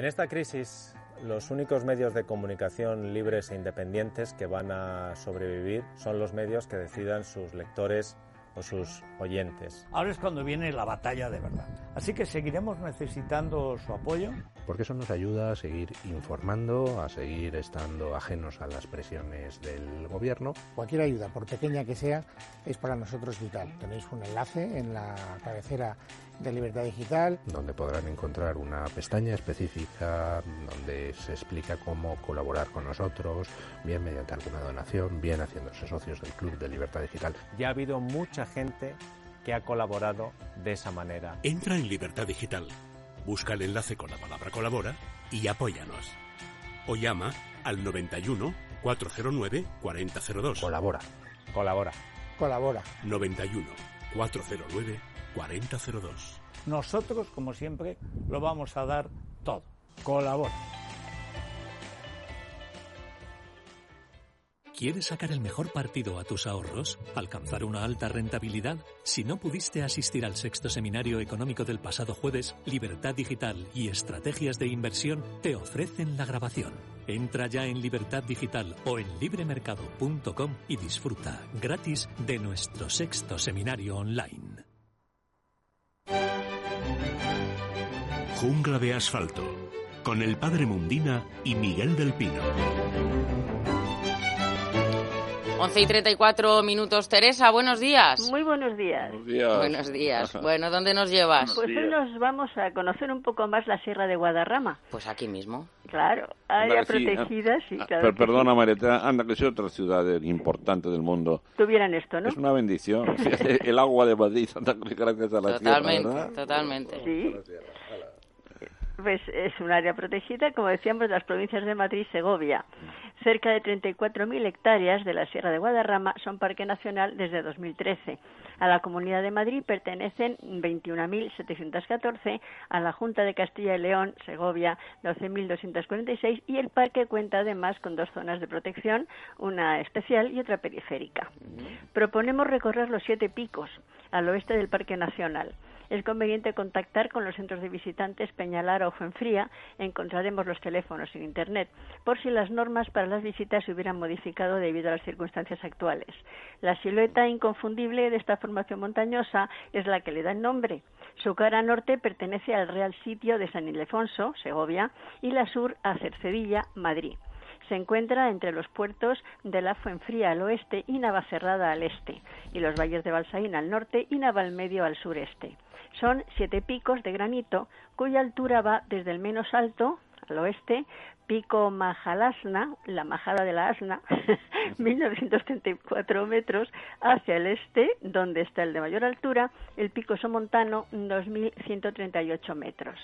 en esta crisis, los únicos medios de comunicación libres e independientes que van a sobrevivir son los medios que decidan sus lectores o sus oyentes. Ahora es cuando viene la batalla de verdad. Así que seguiremos necesitando su apoyo. Porque eso nos ayuda a seguir informando, a seguir estando ajenos a las presiones del gobierno. Cualquier ayuda, por pequeña que sea, es para nosotros vital. Tenéis un enlace en la cabecera de Libertad Digital. Donde podrán encontrar una pestaña específica donde se explica cómo colaborar con nosotros, bien mediante alguna donación, bien haciéndose socios del Club de Libertad Digital. Ya ha habido mucha gente que ha colaborado de esa manera. Entra en Libertad Digital, busca el enlace con la palabra colabora y apóyanos. O llama al 91 409 4002. Colabora. Colabora. Colabora. 91 409 4002. Nosotros, como siempre, lo vamos a dar todo. Colabora. ¿Quieres sacar el mejor partido a tus ahorros? ¿Alcanzar una alta rentabilidad? Si no pudiste asistir al sexto seminario económico del pasado jueves, Libertad Digital y Estrategias de Inversión te ofrecen la grabación. Entra ya en Libertad Digital o en libremercado.com y disfruta gratis de nuestro sexto seminario online. Jungla de asfalto, con el padre Mundina y Miguel del Pino. 11 y 34 minutos. Teresa, buenos días. Muy buenos días. Buenos días. Buenos días. Bueno, ¿dónde nos llevas? Pues hoy nos vamos a conocer un poco más la Sierra de Guadarrama. Pues aquí mismo. Claro, área protegida, sí, ah, claro. Pero perdona, Marieta, anda, que es otra ciudad importante del mundo. Tuvieran esto, ¿no? Es una bendición. el agua de Madrid, gracias a la Totalmente, ¿verdad? totalmente. Sí. Pues es un área protegida, como decíamos, de las provincias de Madrid y Segovia. Cerca de 34.000 hectáreas de la Sierra de Guadarrama son parque nacional desde 2013. A la Comunidad de Madrid pertenecen 21.714, a la Junta de Castilla y León, Segovia, 12.246 y el parque cuenta además con dos zonas de protección, una especial y otra periférica. Proponemos recorrer los siete picos al oeste del Parque Nacional es conveniente contactar con los centros de visitantes Peñalara o Fuenfría. Encontraremos los teléfonos en Internet, por si las normas para las visitas se hubieran modificado debido a las circunstancias actuales. La silueta inconfundible de esta formación montañosa es la que le da el nombre. Su cara norte pertenece al Real Sitio de San Ildefonso, Segovia, y la sur a Cercedilla, Madrid. Se encuentra entre los puertos de la Fuenfría al oeste y Navacerrada al este, y los valles de Balsaín al norte y Navalmedio al sureste. Son siete picos de granito cuya altura va desde el menos alto, al oeste, Pico Majalasna, la majada de la asna, 1934 metros, hacia el este, donde está el de mayor altura, el Pico Somontano, 2138 metros.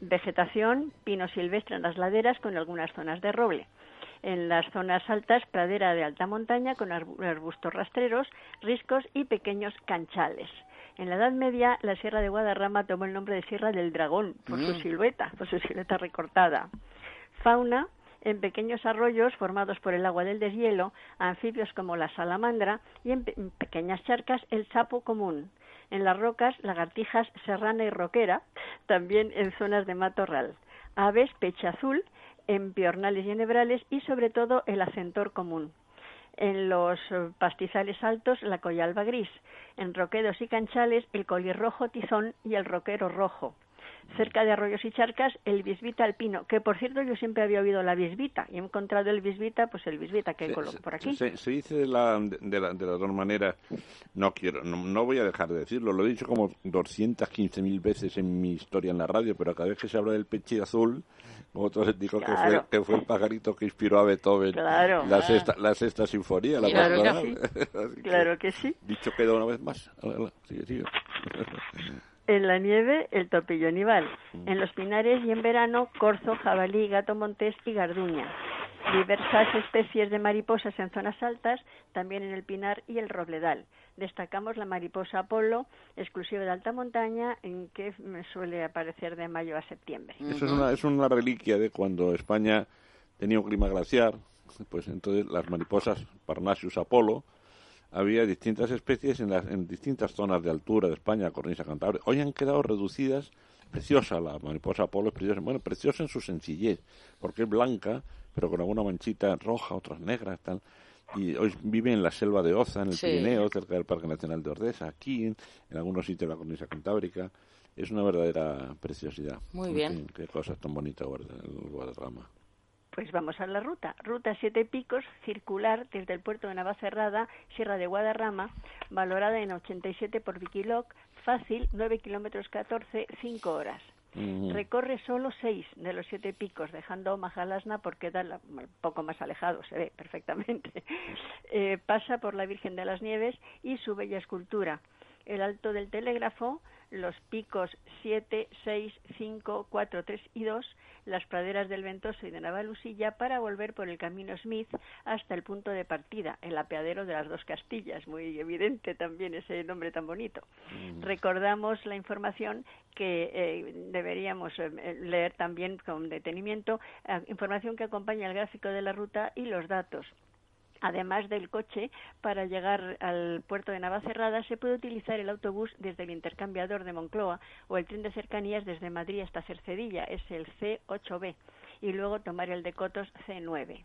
Vegetación, pino silvestre en las laderas con algunas zonas de roble. En las zonas altas, pradera de alta montaña con arbustos rastreros, riscos y pequeños canchales. En la Edad Media, la Sierra de Guadarrama tomó el nombre de Sierra del Dragón por su mm. silueta, por su silueta recortada. Fauna, en pequeños arroyos formados por el agua del deshielo, anfibios como la salamandra y en, pequeñas charcas el sapo común. En las rocas, lagartijas serrana y roquera, también en zonas de matorral. Aves, pecha azul, en piornales y enebrales y sobre todo el acentor común en los eh, pastizales altos la coyalba gris, en roquedos y canchales el colirrojo tizón y el roquero rojo. Cerca de arroyos y charcas, el bisbita alpino, que por cierto yo siempre había oído la bisbita y he encontrado el bisbita, pues el bisbita que coloco por aquí. Se, dice de, la, de, la, de las dos maneras, no quiero, no, voy a dejar de decirlo, lo he dicho como 215.000 veces en mi historia en la radio, pero cada vez que se habla del peche azul, otros dijo que, fue, que fue el pajarito que inspiró a Beethoven la, sexta, la sexta sinfonía. La claro, que sí. claro que sí. Dicho queda una vez más. En la nieve, el topillo nival. En los pinares y en verano, corzo, jabalí, gato montés y garduña. Diversas especies de mariposas en zonas altas, también en el pinar y el robledal. Destacamos la mariposa Apolo, exclusiva de alta montaña, en que suele aparecer de mayo a septiembre. Eso es una, es una reliquia de cuando España tenía un clima glaciar, pues entonces las mariposas Parnasius Apolo, había distintas especies en, las, en distintas zonas de altura de España, cornisa cantabria. Hoy han quedado reducidas, preciosa la mariposa Apolo, es preciosa, bueno, preciosa en su sencillez, porque es blanca, pero con alguna manchita roja, otras negras, tal. Y hoy vive en la selva de Oza, en el Pirineo, cerca del Parque Nacional de Ordesa, aquí, en, algunos sitios de la cornisa cantábrica. Es una verdadera preciosidad. Muy bien. qué cosas tan bonitas el Guadarrama. Pues vamos a la ruta. Ruta Siete Picos, circular desde el puerto de Navacerrada, Sierra de Guadarrama, valorada en 87 por Viquiloc, fácil, 9 kilómetros 14, 5 horas. Recorre solo 6 de los siete picos, dejando Majalasna porque da un poco más alejado, se ve perfectamente. Eh, pasa por la Virgen de las Nieves y su bella escultura. El Alto del Telégrafo, los picos 7, 6, 5, 4, 3 y 2, las praderas del Ventoso y de Navalusilla para volver por el camino Smith hasta el punto de partida, el apeadero de las dos Castillas, muy evidente también ese nombre tan bonito. Recordamos la información que eh, deberíamos eh, leer también con detenimiento, eh, información que acompaña el gráfico de la ruta y los datos Además del coche, para llegar al puerto de Navacerrada se puede utilizar el autobús desde el intercambiador de Moncloa o el tren de cercanías desde Madrid hasta Cercedilla, es el C8B, y luego tomar el de Cotos C9.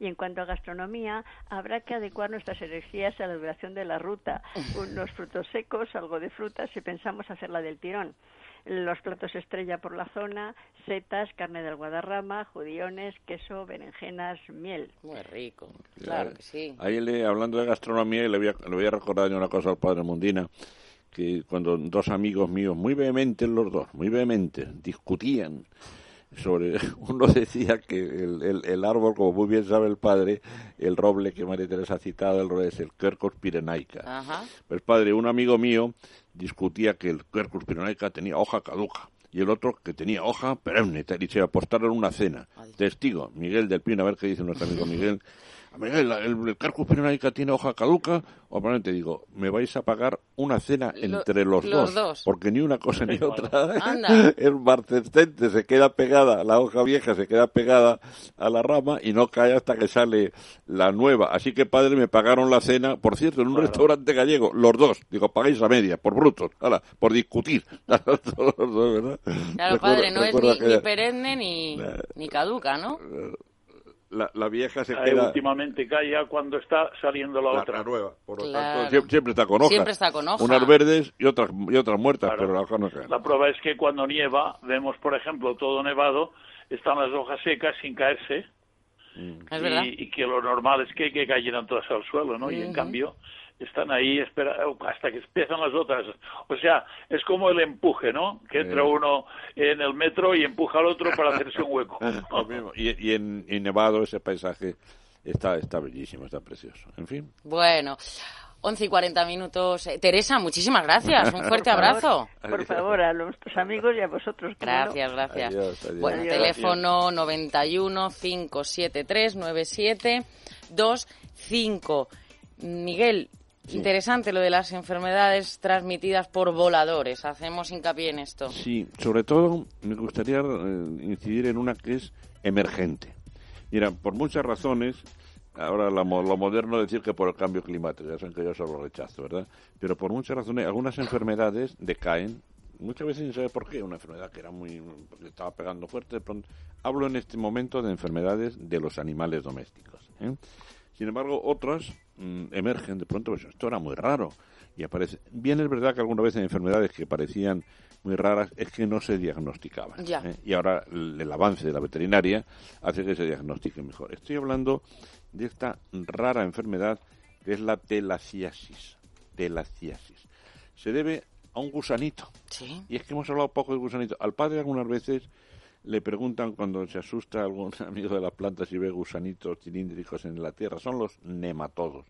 Y en cuanto a gastronomía, habrá que adecuar nuestras energías a la duración de la ruta. Unos frutos secos, algo de frutas, si pensamos hacerla del tirón los platos estrella por la zona, setas, carne del guadarrama, judiones, queso, berenjenas, miel. Muy rico, claro, que sí. Ahí le, hablando de gastronomía, le voy, a, le voy a recordar una cosa al padre Mundina, que cuando dos amigos míos, muy vehementes los dos, muy vehementes, discutían sobre uno decía que el, el, árbol, como muy bien sabe el padre, el roble que María Teresa ha citado, el roble es el Quercus pirenaica. Pues padre, un amigo mío discutía que el Quercus pirenaica tenía hoja caduca y el otro que tenía hoja perenne, y se apostaron una cena. Testigo, Miguel del Pino, a ver qué dice nuestro amigo Miguel. Miguel, el, el Carcus tiene hoja caduca, o probablemente digo, me vais a pagar una cena entre los, dos, porque ni una cosa ni otra es marcescente, se queda pegada, la hoja vieja se queda pegada a la rama y no cae hasta que sale la nueva. Así que, padre, me pagaron la cena, por cierto, en un restaurante gallego, los dos, digo, pagáis a media, por brutos, por discutir. Claro, padre, no es ni, perenne ni, ni caduca, ¿no? La, vieja se queda... últimamente calla cuando está saliendo la, otra. La nueva, por lo tanto, siempre, está con hojas. Siempre está con hojas. Unas verdes y otras, y otras muertas, pero la hoja no cae. La prueba es que cuando nieva, vemos, por ejemplo, todo nevado, están las hojas secas sin caerse, Es verdad. y, y que lo normal es que, que caigan todas al suelo, ¿no? Y en cambio están ahí espera, hasta que empiezan las otras. O sea, es como el empuje, ¿no? Que entra Eh. uno en el metro y empuja al otro para hacerse un hueco. Lo mismo. Y, y en, Nevado ese paisaje está, está bellísimo, está precioso. En fin. Bueno, 11 y 40 minutos. Eh, Teresa, muchísimas gracias. Un fuerte Por favor, abrazo. Por favor, a nuestros amigos y a vosotros. cómo no. Gracias, gracias. Adiós, adiós. Bueno, Adiós. teléfono 91 573 9725. Miguel, interesante lo de las enfermedades transmitidas por voladores. Hacemos hincapié en esto. Sí, sobre todo me gustaría eh, incidir en una que es emergente. Mira, por muchas razones, ahora la mo- lo moderno decir que por el cambio climático, ya saben que yo eso lo rechazo, ¿verdad? Pero por muchas razones, algunas enfermedades decaen, muchas veces sin saber por qué, una enfermedad que era muy, que estaba pegando fuerte, de pronto, hablo en este momento de enfermedades de los animales domésticos. ¿eh? Sin embargo, otras mm, emergen de pronto, pues esto era muy raro y aparece. Bien es verdad que algunas veces enfermedades que parecían muy raras es que no se diagnosticaban. Ya. ¿eh? Y ahora el, el avance de la veterinaria hace que se diagnostique mejor. Estoy hablando de esta rara enfermedad que es la telaciasis. Telaciasis. Se debe a un gusanito. Sí. Y es que hemos hablado poco del gusanito. Al padre algunas veces le preguntan cuando se asusta algún amigo de las plantas y ve gusanitos cilíndricos en la tierra. Son los nematodos.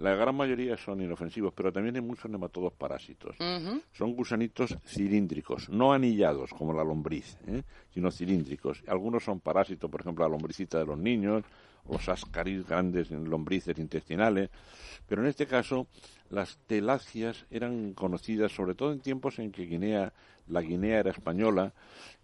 La gran mayoría son inofensivos, pero también hay muchos nematodos parásitos. Son gusanitos cilíndricos, no anillados como la lombriz, ¿eh? sino cilíndricos. Algunos son parásitos, por ejemplo, la lombricita de los niños, o los ascaris grandes lombrices intestinales. Pero en este caso, las teláceas eran conocidas sobre todo en tiempos en que Guinea, la Guinea era española,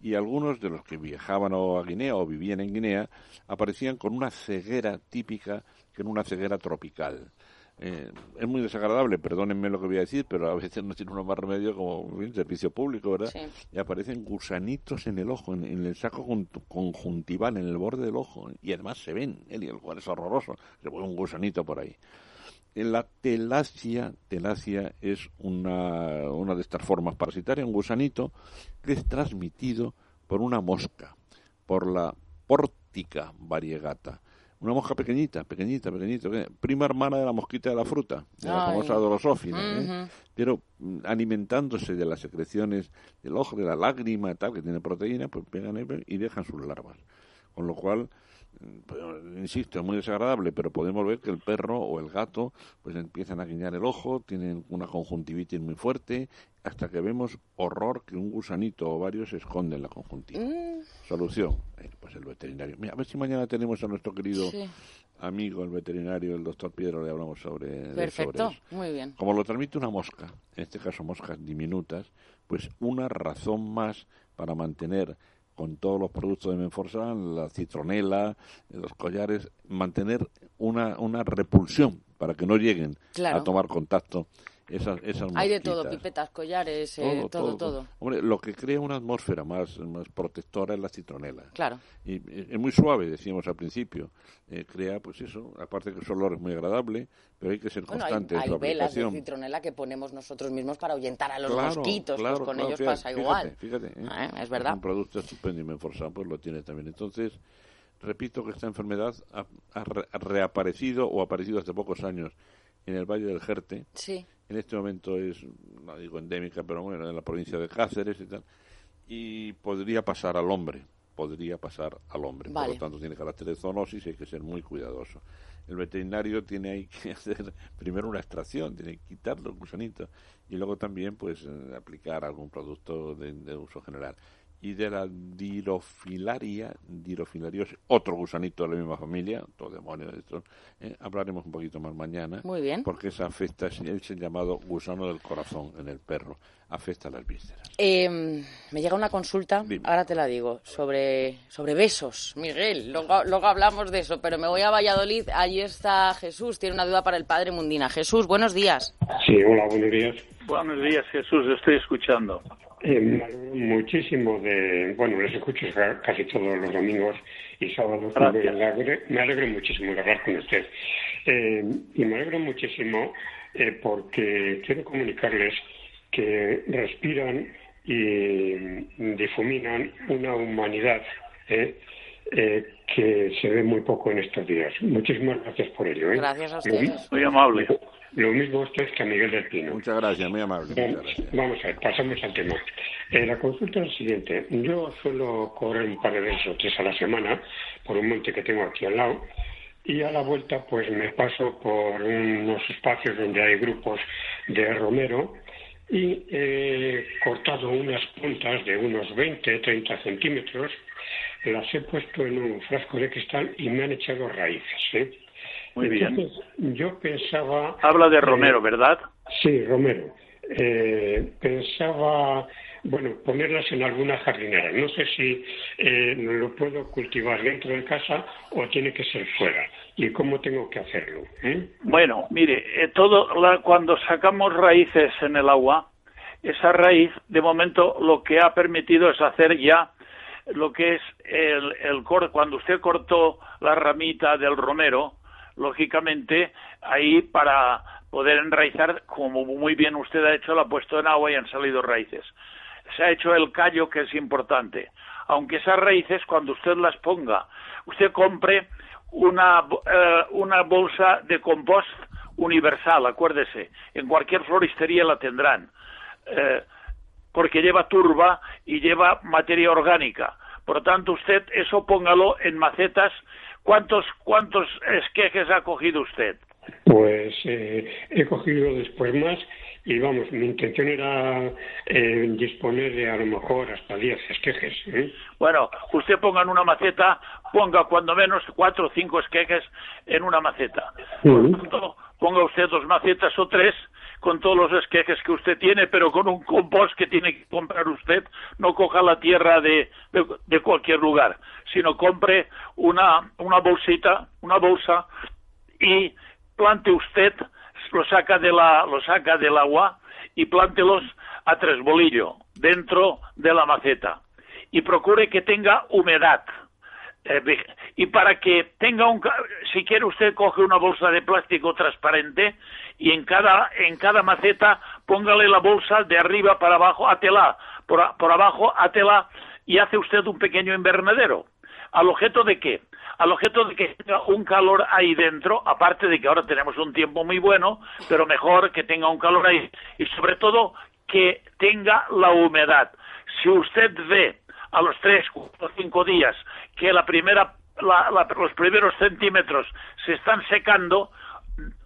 y algunos de los que viajaban a Guinea o vivían en Guinea aparecían con una ceguera típica, que era una ceguera tropical. Eh, es muy desagradable, perdónenme lo que voy a decir, pero a veces no tiene uno más remedio como fin, servicio público, ¿verdad? Sí. Y aparecen gusanitos en el ojo, en, en el saco con- conjuntival, en el borde del ojo, y además se ven, ¿eh? y el cual es horroroso, se pone un gusanito por ahí. En la telacia, telacia es una, una de estas formas parasitarias, un gusanito que es transmitido por una mosca, por la pórtica variegata. Una mosca pequeñita, pequeñita, pequeñita, que- prima hermana de la mosquita de la fruta, de la Ay. famosa dorosófila, ¿eh? Ujú. pero mm, alimentándose de las secreciones del ojo, de la lágrima, tal, que tiene proteína, pues pegan y dejan sus larvas. Con lo cual, insisto, es muy desagradable, pero podemos ver que el perro o el gato pues empiezan a guiñar el ojo, tienen una conjuntivitis muy fuerte, hasta que vemos horror que un gusanito o varios se esconde en la conjuntiva. Mm, Solución, eh, pues el veterinario. Mira, a ver si mañana tenemos a nuestro querido sí. amigo, el veterinario, el doctor Piedro, le hablamos sobre, sobre Perfecto. eso. Muy bien. Como lo transmite una mosca, en este caso moscas diminutas, pues una razón más para mantener con todos los productos de Menforsan, la citronela, los collares, mantener una, una repulsión para que no lleguen Claro. a tomar contacto esas, esas Hay de todo, pipetas, collares, eh, todo, todo, Hombre, lo que crea una atmósfera más, más protectora es la citronela. Claro. Y eh, es muy suave, decíamos al principio. Eh, crea, pues eso, aparte que su olor es muy agradable, pero hay que ser Bueno, hay, constante en hay su velas de citronela que ponemos nosotros mismos para ahuyentar a los Claro, mosquitos, claro, pues con claro, ellos fíjate, pasa igual. Fíjate. Eh, es verdad. un producto estupendo y Menforsan pues lo tiene también. Entonces, repito que esta enfermedad ha, ha re- ha reaparecido o ha aparecido hace pocos años en el Valle del Jerte. Sí. En este momento es, no digo endémica, pero bueno, en la provincia de Cáceres y tal. Y podría pasar al hombre, podría pasar al hombre. Por lo tanto, tiene carácter de zoonosis y hay que ser muy cuidadoso. El veterinario tiene ahí que hacer primero una extracción, tiene que quitar los gusanitos y luego también pues eh, aplicar algún producto de, de uso general. Y de la dirofilaria, dirofilarios, otro gusanito de la misma familia, todo demonio de estos, eh, hablaremos un poquito más mañana. Muy bien. Porque esa afecta, es el llamado gusano del corazón en el perro, afecta a las vísceras. Eh, me llega una consulta, ahora te la digo, sobre, sobre besos, Miguel. Luego, luego hablamos de eso, pero me voy a Valladolid. Allí está Jesús, tiene una duda para el padre Mundina. Jesús, buenos días. Sí, hola, buenos días. Buenos días, Jesús, estoy escuchando. Eh, me alegro muchísimo de, bueno, les escucho ca- casi todos los domingos y sábados. Me alegro, me alegro muchísimo de hablar con usted. Eh, y me alegro muchísimo eh, porque quiero comunicarles que respiran y difuminan una humanidad eh, eh, que se ve muy poco en estos días. Muchísimas gracias por ello. ¿eh? Gracias a ustedes. Muy amable. Lo mismo usted que a Miguel del Pino. Muchas gracias, muy amable. Muchas gracias. Vamos a ver, pasamos al tema. Eh, la consulta es la siguiente. Yo suelo correr un par de veces o tres a la semana por un monte que tengo aquí al lado y a la vuelta pues me paso por unos espacios donde hay grupos de romero y he cortado unas puntas de unos 20, 30 centímetros, las he puesto en un frasco de cristal y me han echado raíces. ¿eh? Muy bien. Entonces, yo pensaba... Habla de Romero, ¿verdad? Sí, Romero. Eh, pensaba, bueno, ponerlas en alguna jardinera. No sé si eh, lo puedo cultivar dentro de casa o tiene que ser fuera. ¿Y cómo tengo que hacerlo? ¿eh? Bueno, mire, eh, todo la- cuando sacamos raíces en el agua, esa raíz, de momento, lo que ha permitido es hacer ya lo que es el, el cor- cuando usted cortó la ramita del romero, lógicamente ahí para poder enraizar, como muy bien usted ha hecho, la ha puesto en agua y han salido raíces. Se ha hecho el callo, que es importante. Aunque esas raíces, cuando usted las ponga, usted compre una, eh, una bolsa de compost universal, acuérdese, en cualquier floristería la tendrán, eh, porque lleva turba y lleva materia orgánica. Por lo tanto, usted eso póngalo en macetas. ¿Cuántos, cuántos esquejes ha cogido usted? Pues eh, he cogido después más y vamos, mi intención era eh, disponer de a lo mejor hasta 10 esquejes. ¿eh? Bueno, usted ponga en una maceta, ponga cuando menos cuatro o cinco esquejes en una maceta. Por tanto, ponga usted dos macetas o tres con todos los esquejes que usted tiene, pero con un compost que tiene que comprar usted. No coja la tierra de, de, de cualquier lugar, sino compre una, una bolsita, una bolsa y plante usted, lo saca, de la, lo saca del agua y plántelos a tres bolillo dentro de la maceta y procure que tenga humedad. Eh, y para que tenga un, si quiere usted coge una bolsa de plástico transparente y en cada, en cada maceta póngale la bolsa de arriba para abajo, átela, por, a- por abajo átela y hace usted un pequeño invernadero. ¿Al objeto de qué? Al objeto de que tenga un calor ahí dentro, aparte de que ahora tenemos un tiempo muy bueno, pero mejor que tenga un calor ahí. Y sobre todo que tenga la humedad. Si usted ve a los tres, cuatro, cinco días que la primera, la- la- los primeros centímetros se están secando,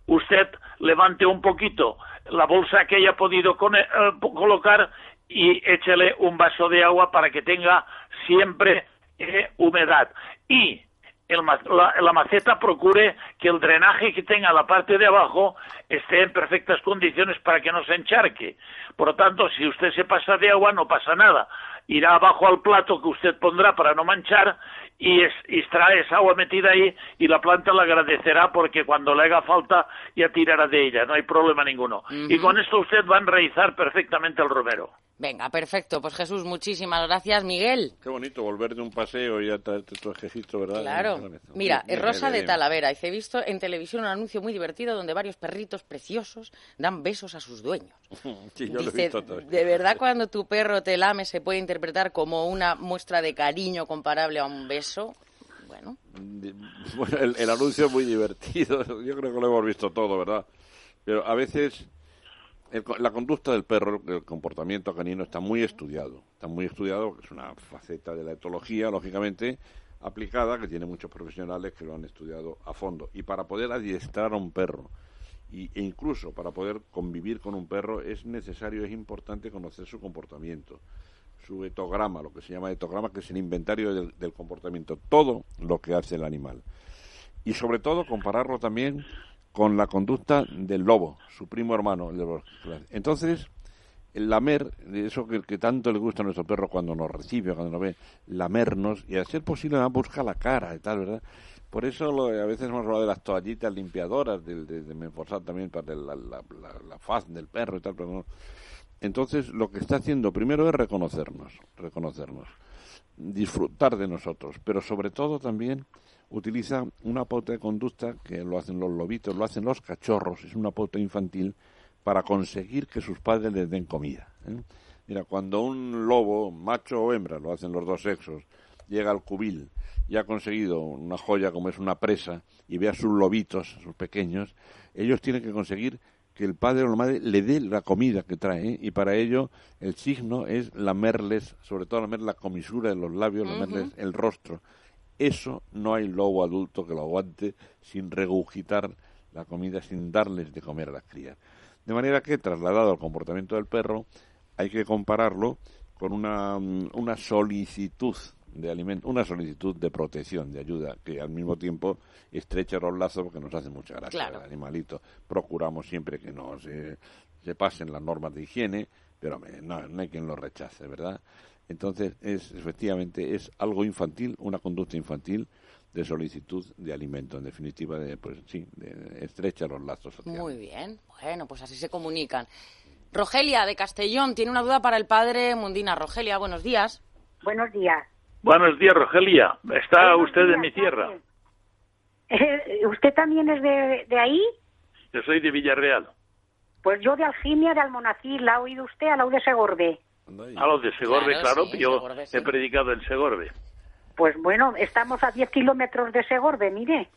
usted levante un poquito la bolsa que haya podido cone- eh, colocar y échele un vaso de agua para que tenga siempre eh, humedad. Y el la, la maceta procure que el drenaje que tenga la parte de abajo esté en perfectas condiciones para que no se encharque. Por lo tanto, si usted se pasa de agua, no pasa nada. Irá abajo al plato que usted pondrá para no manchar y, es, y esa agua metida ahí y la planta le agradecerá porque cuando le haga falta ya tirará de ella, no hay problema ninguno. Y con esto usted va a enraizar perfectamente el romero. Venga, perfecto. Pues Jesús, muchísimas gracias, Miguel. Qué bonito volver de un paseo y ya traerte tu ejército, ¿verdad? Claro. Mira, bien, es Rosa bien, de. Talavera. Y he visto en televisión un anuncio muy divertido donde varios perritos preciosos dan besos a sus dueños. Sí, yo lo he Dice, visto todo. ¿de verdad cuando tu perro te lame se puede interpretar como una muestra de cariño comparable a un beso? Bueno, Bueno, el, anuncio es muy divertido. Yo creo que lo hemos visto todo, ¿verdad? Pero a veces el la conducta del perro, el comportamiento canino está muy estudiado. Está muy estudiado es una faceta de la etología, lógicamente, aplicada, que tiene muchos profesionales que lo han estudiado a fondo. Y para poder adiestrar a un perro, y, e incluso para poder convivir con un perro, es necesario, es importante conocer su comportamiento su etograma, lo que se llama etograma, que es el inventario del, del comportamiento, todo lo que hace el animal. Y sobre todo compararlo también con la conducta del lobo, su primo hermano. el de los- Entonces, el lamer, eso que, tanto le gusta a nuestro perro cuando nos recibe, cuando nos ve, lamernos, y a ser posible además busca la cara y tal, ¿verdad? Por eso lo- a veces hemos hablado de las toallitas limpiadoras, de, de, Menforsat también para la, la- la- la faz del perro y tal, pero no. Entonces, lo que está haciendo primero es reconocernos, reconocernos, disfrutar de nosotros, pero sobre todo también utiliza una pauta de conducta que lo hacen los lobitos, lo hacen los cachorros, es una pauta infantil para conseguir que sus padres les den comida. ¿eh? Mira, cuando un lobo, macho o hembra, lo hacen los dos sexos, llega al cubil y ha conseguido una joya como es una presa y ve a sus lobitos, a sus pequeños, ellos tienen que conseguir que el padre o la madre le dé la comida que trae ¿eh? y para ello el signo es lamerles, sobre todo lamer la comisura de los labios, lamerles el rostro. Eso no hay lobo adulto que lo aguante sin regurgitar la comida, sin darles de comer a las crías. De manera que, trasladado al comportamiento del perro, hay que compararlo con una, una solicitud de alimento, una solicitud de protección, de ayuda, que al mismo tiempo estrecha los lazos porque nos hace mucha gracia el animalito. Procuramos siempre que no se, se pasen las normas de higiene, pero no, no hay quien lo rechace, ¿verdad? Entonces, es, efectivamente, es algo infantil, una conducta infantil de solicitud de alimento, en definitiva, de, pues sí, de estrecha los lazos sociales. Muy bien, bueno, pues así se comunican. Rogelia, de Castellón, tiene una duda para el padre Mundina. Rogelia, buenos días. Buenos días. Buenos días, Rogelia. ¿Está usted en mi tierra? Eh, ¿Usted también es de, de, ahí? Yo soy de Villarreal. Pues yo de Algimia, de Almonacil. ¿La ha oído usted? A la de Segorbe. A lo de Segorbe, claro. yo he predicado en Segorbe. Pues bueno, estamos a 10 kilómetros de Segorbe, mire.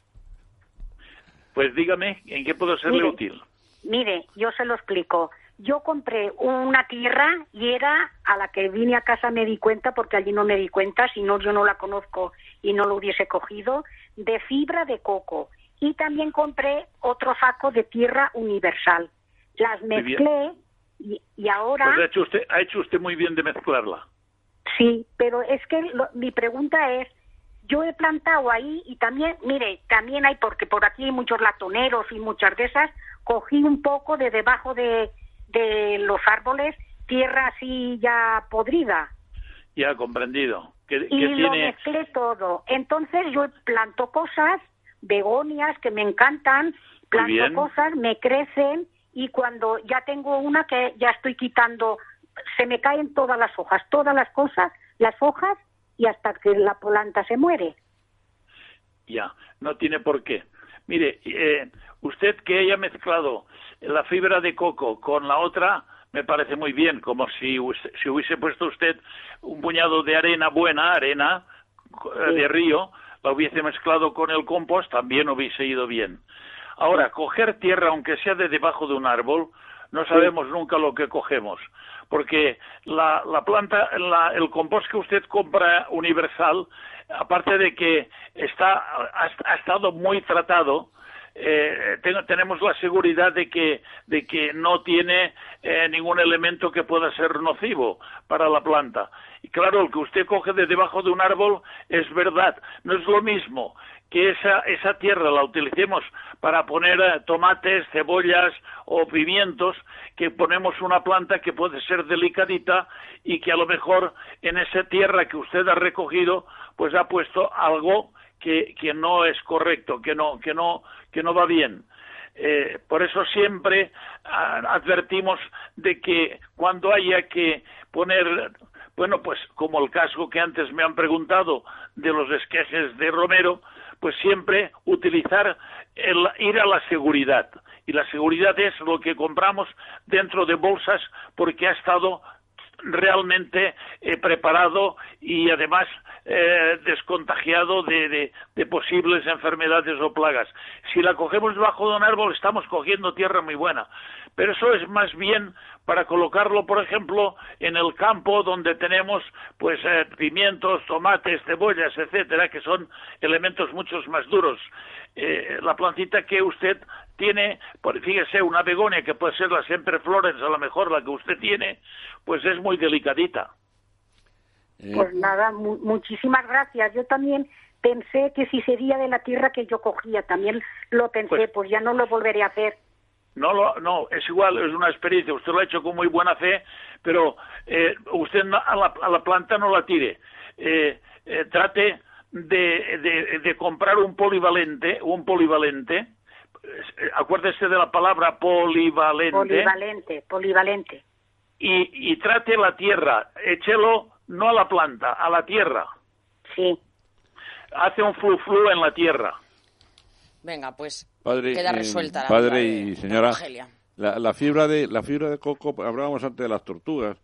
Pues dígame, ¿en qué puedo serle útil? Mire, yo se lo explico. Yo compré una tierra y era a la que vine a casa me di cuenta, porque allí no me di cuenta, si no yo no la conozco y no lo hubiese cogido, de fibra de coco. Y también compré otro saco de tierra universal. Las mezclé y, y, ahora... Pues ha hecho, usted, ha hecho usted muy bien de mezclarla. Sí, pero es que mi pregunta es, yo he plantado ahí y también, mire, también hay, porque por aquí hay muchos latoneros y muchas de esas, cogí un poco de debajo de, de los árboles tierra así ya podrida. Ya, comprendido. y lo mezclé todo. Entonces yo planto cosas, begonias que me encantan, planto cosas, me crecen y cuando ya tengo una que ya estoy quitando, se me caen todas las hojas, todas las cosas, las hojas y hasta que la planta se muere. Ya, no tiene por qué. Mire, eh, usted que haya mezclado la fibra de coco con la otra me parece muy bien, como si, si hubiese puesto usted un puñado de arena buena, arena eh, de río, la hubiese mezclado con el compost, también hubiese ido bien. Ahora, coger tierra, aunque sea de debajo de un árbol, no sabemos nunca lo que cogemos, porque la, la planta, el compost que usted compra universal, aparte de que está, ha estado muy tratado, eh, tenemos la seguridad de que, de que no tiene eh, ningún elemento que pueda ser nocivo para la planta. Y claro, el que usted coge de debajo de un árbol es verdad, no es lo mismo que esa, esa tierra la utilicemos para poner eh, tomates, cebollas o pimientos, que ponemos una planta que puede ser delicadita y que a lo mejor en esa tierra que usted ha recogido, pues ha puesto algo que, que no es correcto, que no, que no, que no va bien. Eh, por eso siempre advertimos de que cuando haya que poner, bueno, pues como el caso que antes me han preguntado de los esquejes de Romero, pues siempre utilizar el ir a la seguridad. Y la seguridad es lo que compramos dentro de bolsas porque ha estado realmente eh, preparado y además eh, descontagiado de, de, posibles enfermedades o plagas. Si la cogemos debajo de un árbol estamos cogiendo tierra muy buena, pero eso es más bien para colocarlo, por ejemplo, en el campo donde tenemos pues eh, pimientos, tomates, cebollas, etcétera, que son elementos muchos más duros. Eh, la plantita que usted tiene, fíjese, una begonia que puede ser la siempre flores, a lo mejor la que usted tiene, pues es muy delicadita. Eh, pues nada, muchísimas gracias. Yo también pensé que si sería de la tierra que yo cogía, también lo pensé, pues, pues ya no lo volveré a hacer. No, lo, no, es igual, es una experiencia. Usted lo ha hecho con muy buena fe, pero eh, usted a, la, a, la, planta no la tire. Eh, eh, trate de, de, de, comprar un polivalente, un polivalente. Acuérdese de la palabra polivalente. Polivalente, polivalente. Y, y trate la tierra, échelo no a la planta, a la tierra. Sí. Hace un flu-flu en la tierra. Venga, pues padre, queda resuelta la Padre de, y señora, la, la, fibra de, la fibra de coco, hablábamos antes de las tortugas,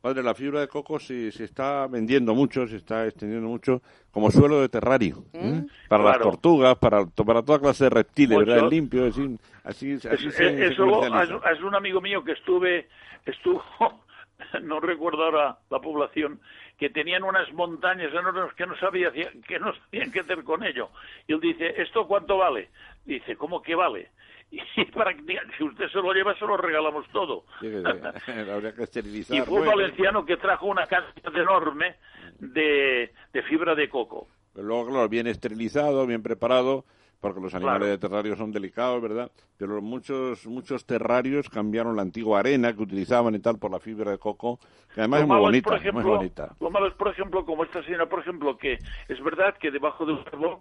Padre, la fibra de coco se, se está vendiendo mucho, se está extendiendo mucho como suelo de terrario. ¿eh? Para las tortugas, para, para toda clase de reptiles, Mucho. ¿verdad? Es limpio, así, así, así Es- se, es- se eso comercializa. es, es un amigo mío que estuve, estuvo, no recuerdo ahora la población, que tenían unas montañas enormes que no sabía que no sabían qué hacer con ello. Y él dice, ¿esto cuánto vale? Dice, ¿cómo que vale? Y prácticamente, si usted se lo lleva, se lo regalamos todo. Sí, habría que esterilizar. Y fue un valenciano que trajo una cantidad enorme de, de fibra de coco. Pero luego, claro, bien esterilizado, bien preparado, porque los animales Claro. de terrario son delicados, ¿verdad? Pero muchos muchos terrarios cambiaron la antigua arena que utilizaban y tal por la fibra de coco, que además es muy bonita. Lo malo es, por ejemplo, como esta señora, por ejemplo, que es verdad que debajo de un árbol,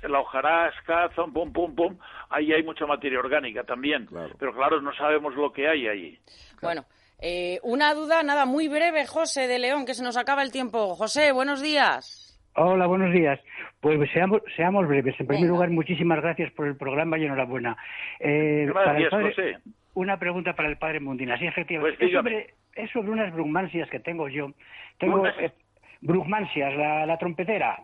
pues la hojarasca, pum, pum, pum, ahí hay mucha materia orgánica también. Pero claro, no sabemos lo que hay allí. Bueno, eh, una duda, nada, muy breve, José de León, que se nos acaba el tiempo. José, buenos días. Hola, buenos días. Pues seamos, seamos breves. En primer lugar, muchísimas gracias por el programa y enhorabuena. Eh, para el Gracias, padre- José. Una pregunta para el padre Mundina. Sí, efectivamente. Pues es, sobre, es sobre unas brugmansias que tengo yo. Tengo eh, brugmansias, la, la trompetera.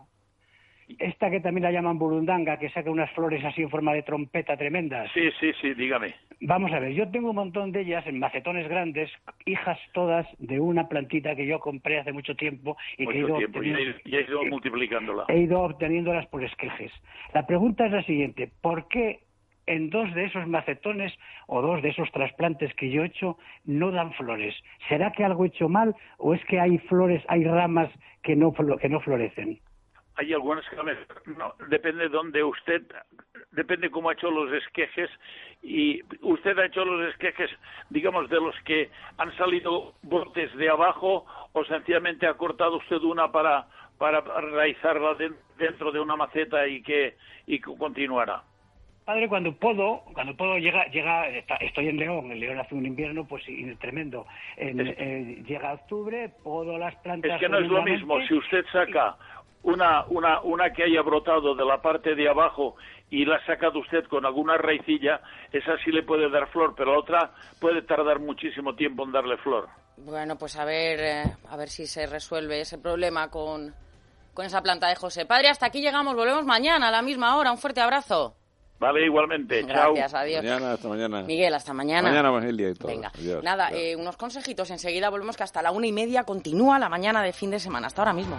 Esta que también la llaman burundanga, que saca unas flores así en forma de trompeta tremendas. Sí, sí, sí, dígame. Vamos a ver, yo tengo un montón de ellas en macetones grandes, hijas todas de una plantita que yo compré hace mucho tiempo y que he ido tiempo, y obteniendo- he, y he ido multiplicándola. he ido obteniéndolas por esquejes. La pregunta es la siguiente, ¿por qué en dos de esos macetones o dos de esos trasplantes que yo he hecho no dan flores? ¿Será que algo he hecho mal o es que hay flores, hay ramas que no, que no florecen? Hay algunas que no, depende de dónde usted, depende cómo ha hecho los esquejes y usted ha hecho los esquejes, digamos, de los que han salido brotes de abajo o sencillamente ha cortado usted una para para raizarla den- dentro de una maceta y que y que continuara. Padre, cuando puedo, cuando puedo llega, llega, está- estoy en León, en León hace un invierno pues y- tremendo. En- eh, llega octubre, podo las plantas. Es que no es lo mismo si usted saca una, una, una que haya brotado de la parte de abajo y la ha sacado usted con alguna raicilla, esa sí le puede dar flor, pero la otra puede tardar muchísimo tiempo en darle flor. Bueno, pues a ver, eh, a ver si se resuelve ese problema con, con esa planta de José. Padre, hasta aquí llegamos, volvemos mañana a la misma hora. Un fuerte abrazo. Vale, igualmente. Chao. Gracias, adiós. Mañana, hasta mañana. Miguel, hasta mañana. Mañana Evangelia y todo. Venga, Adiós. nada, eh, unos consejitos. Enseguida volvemos que hasta la una y media continúa la mañana de fin de semana. Hasta ahora mismo.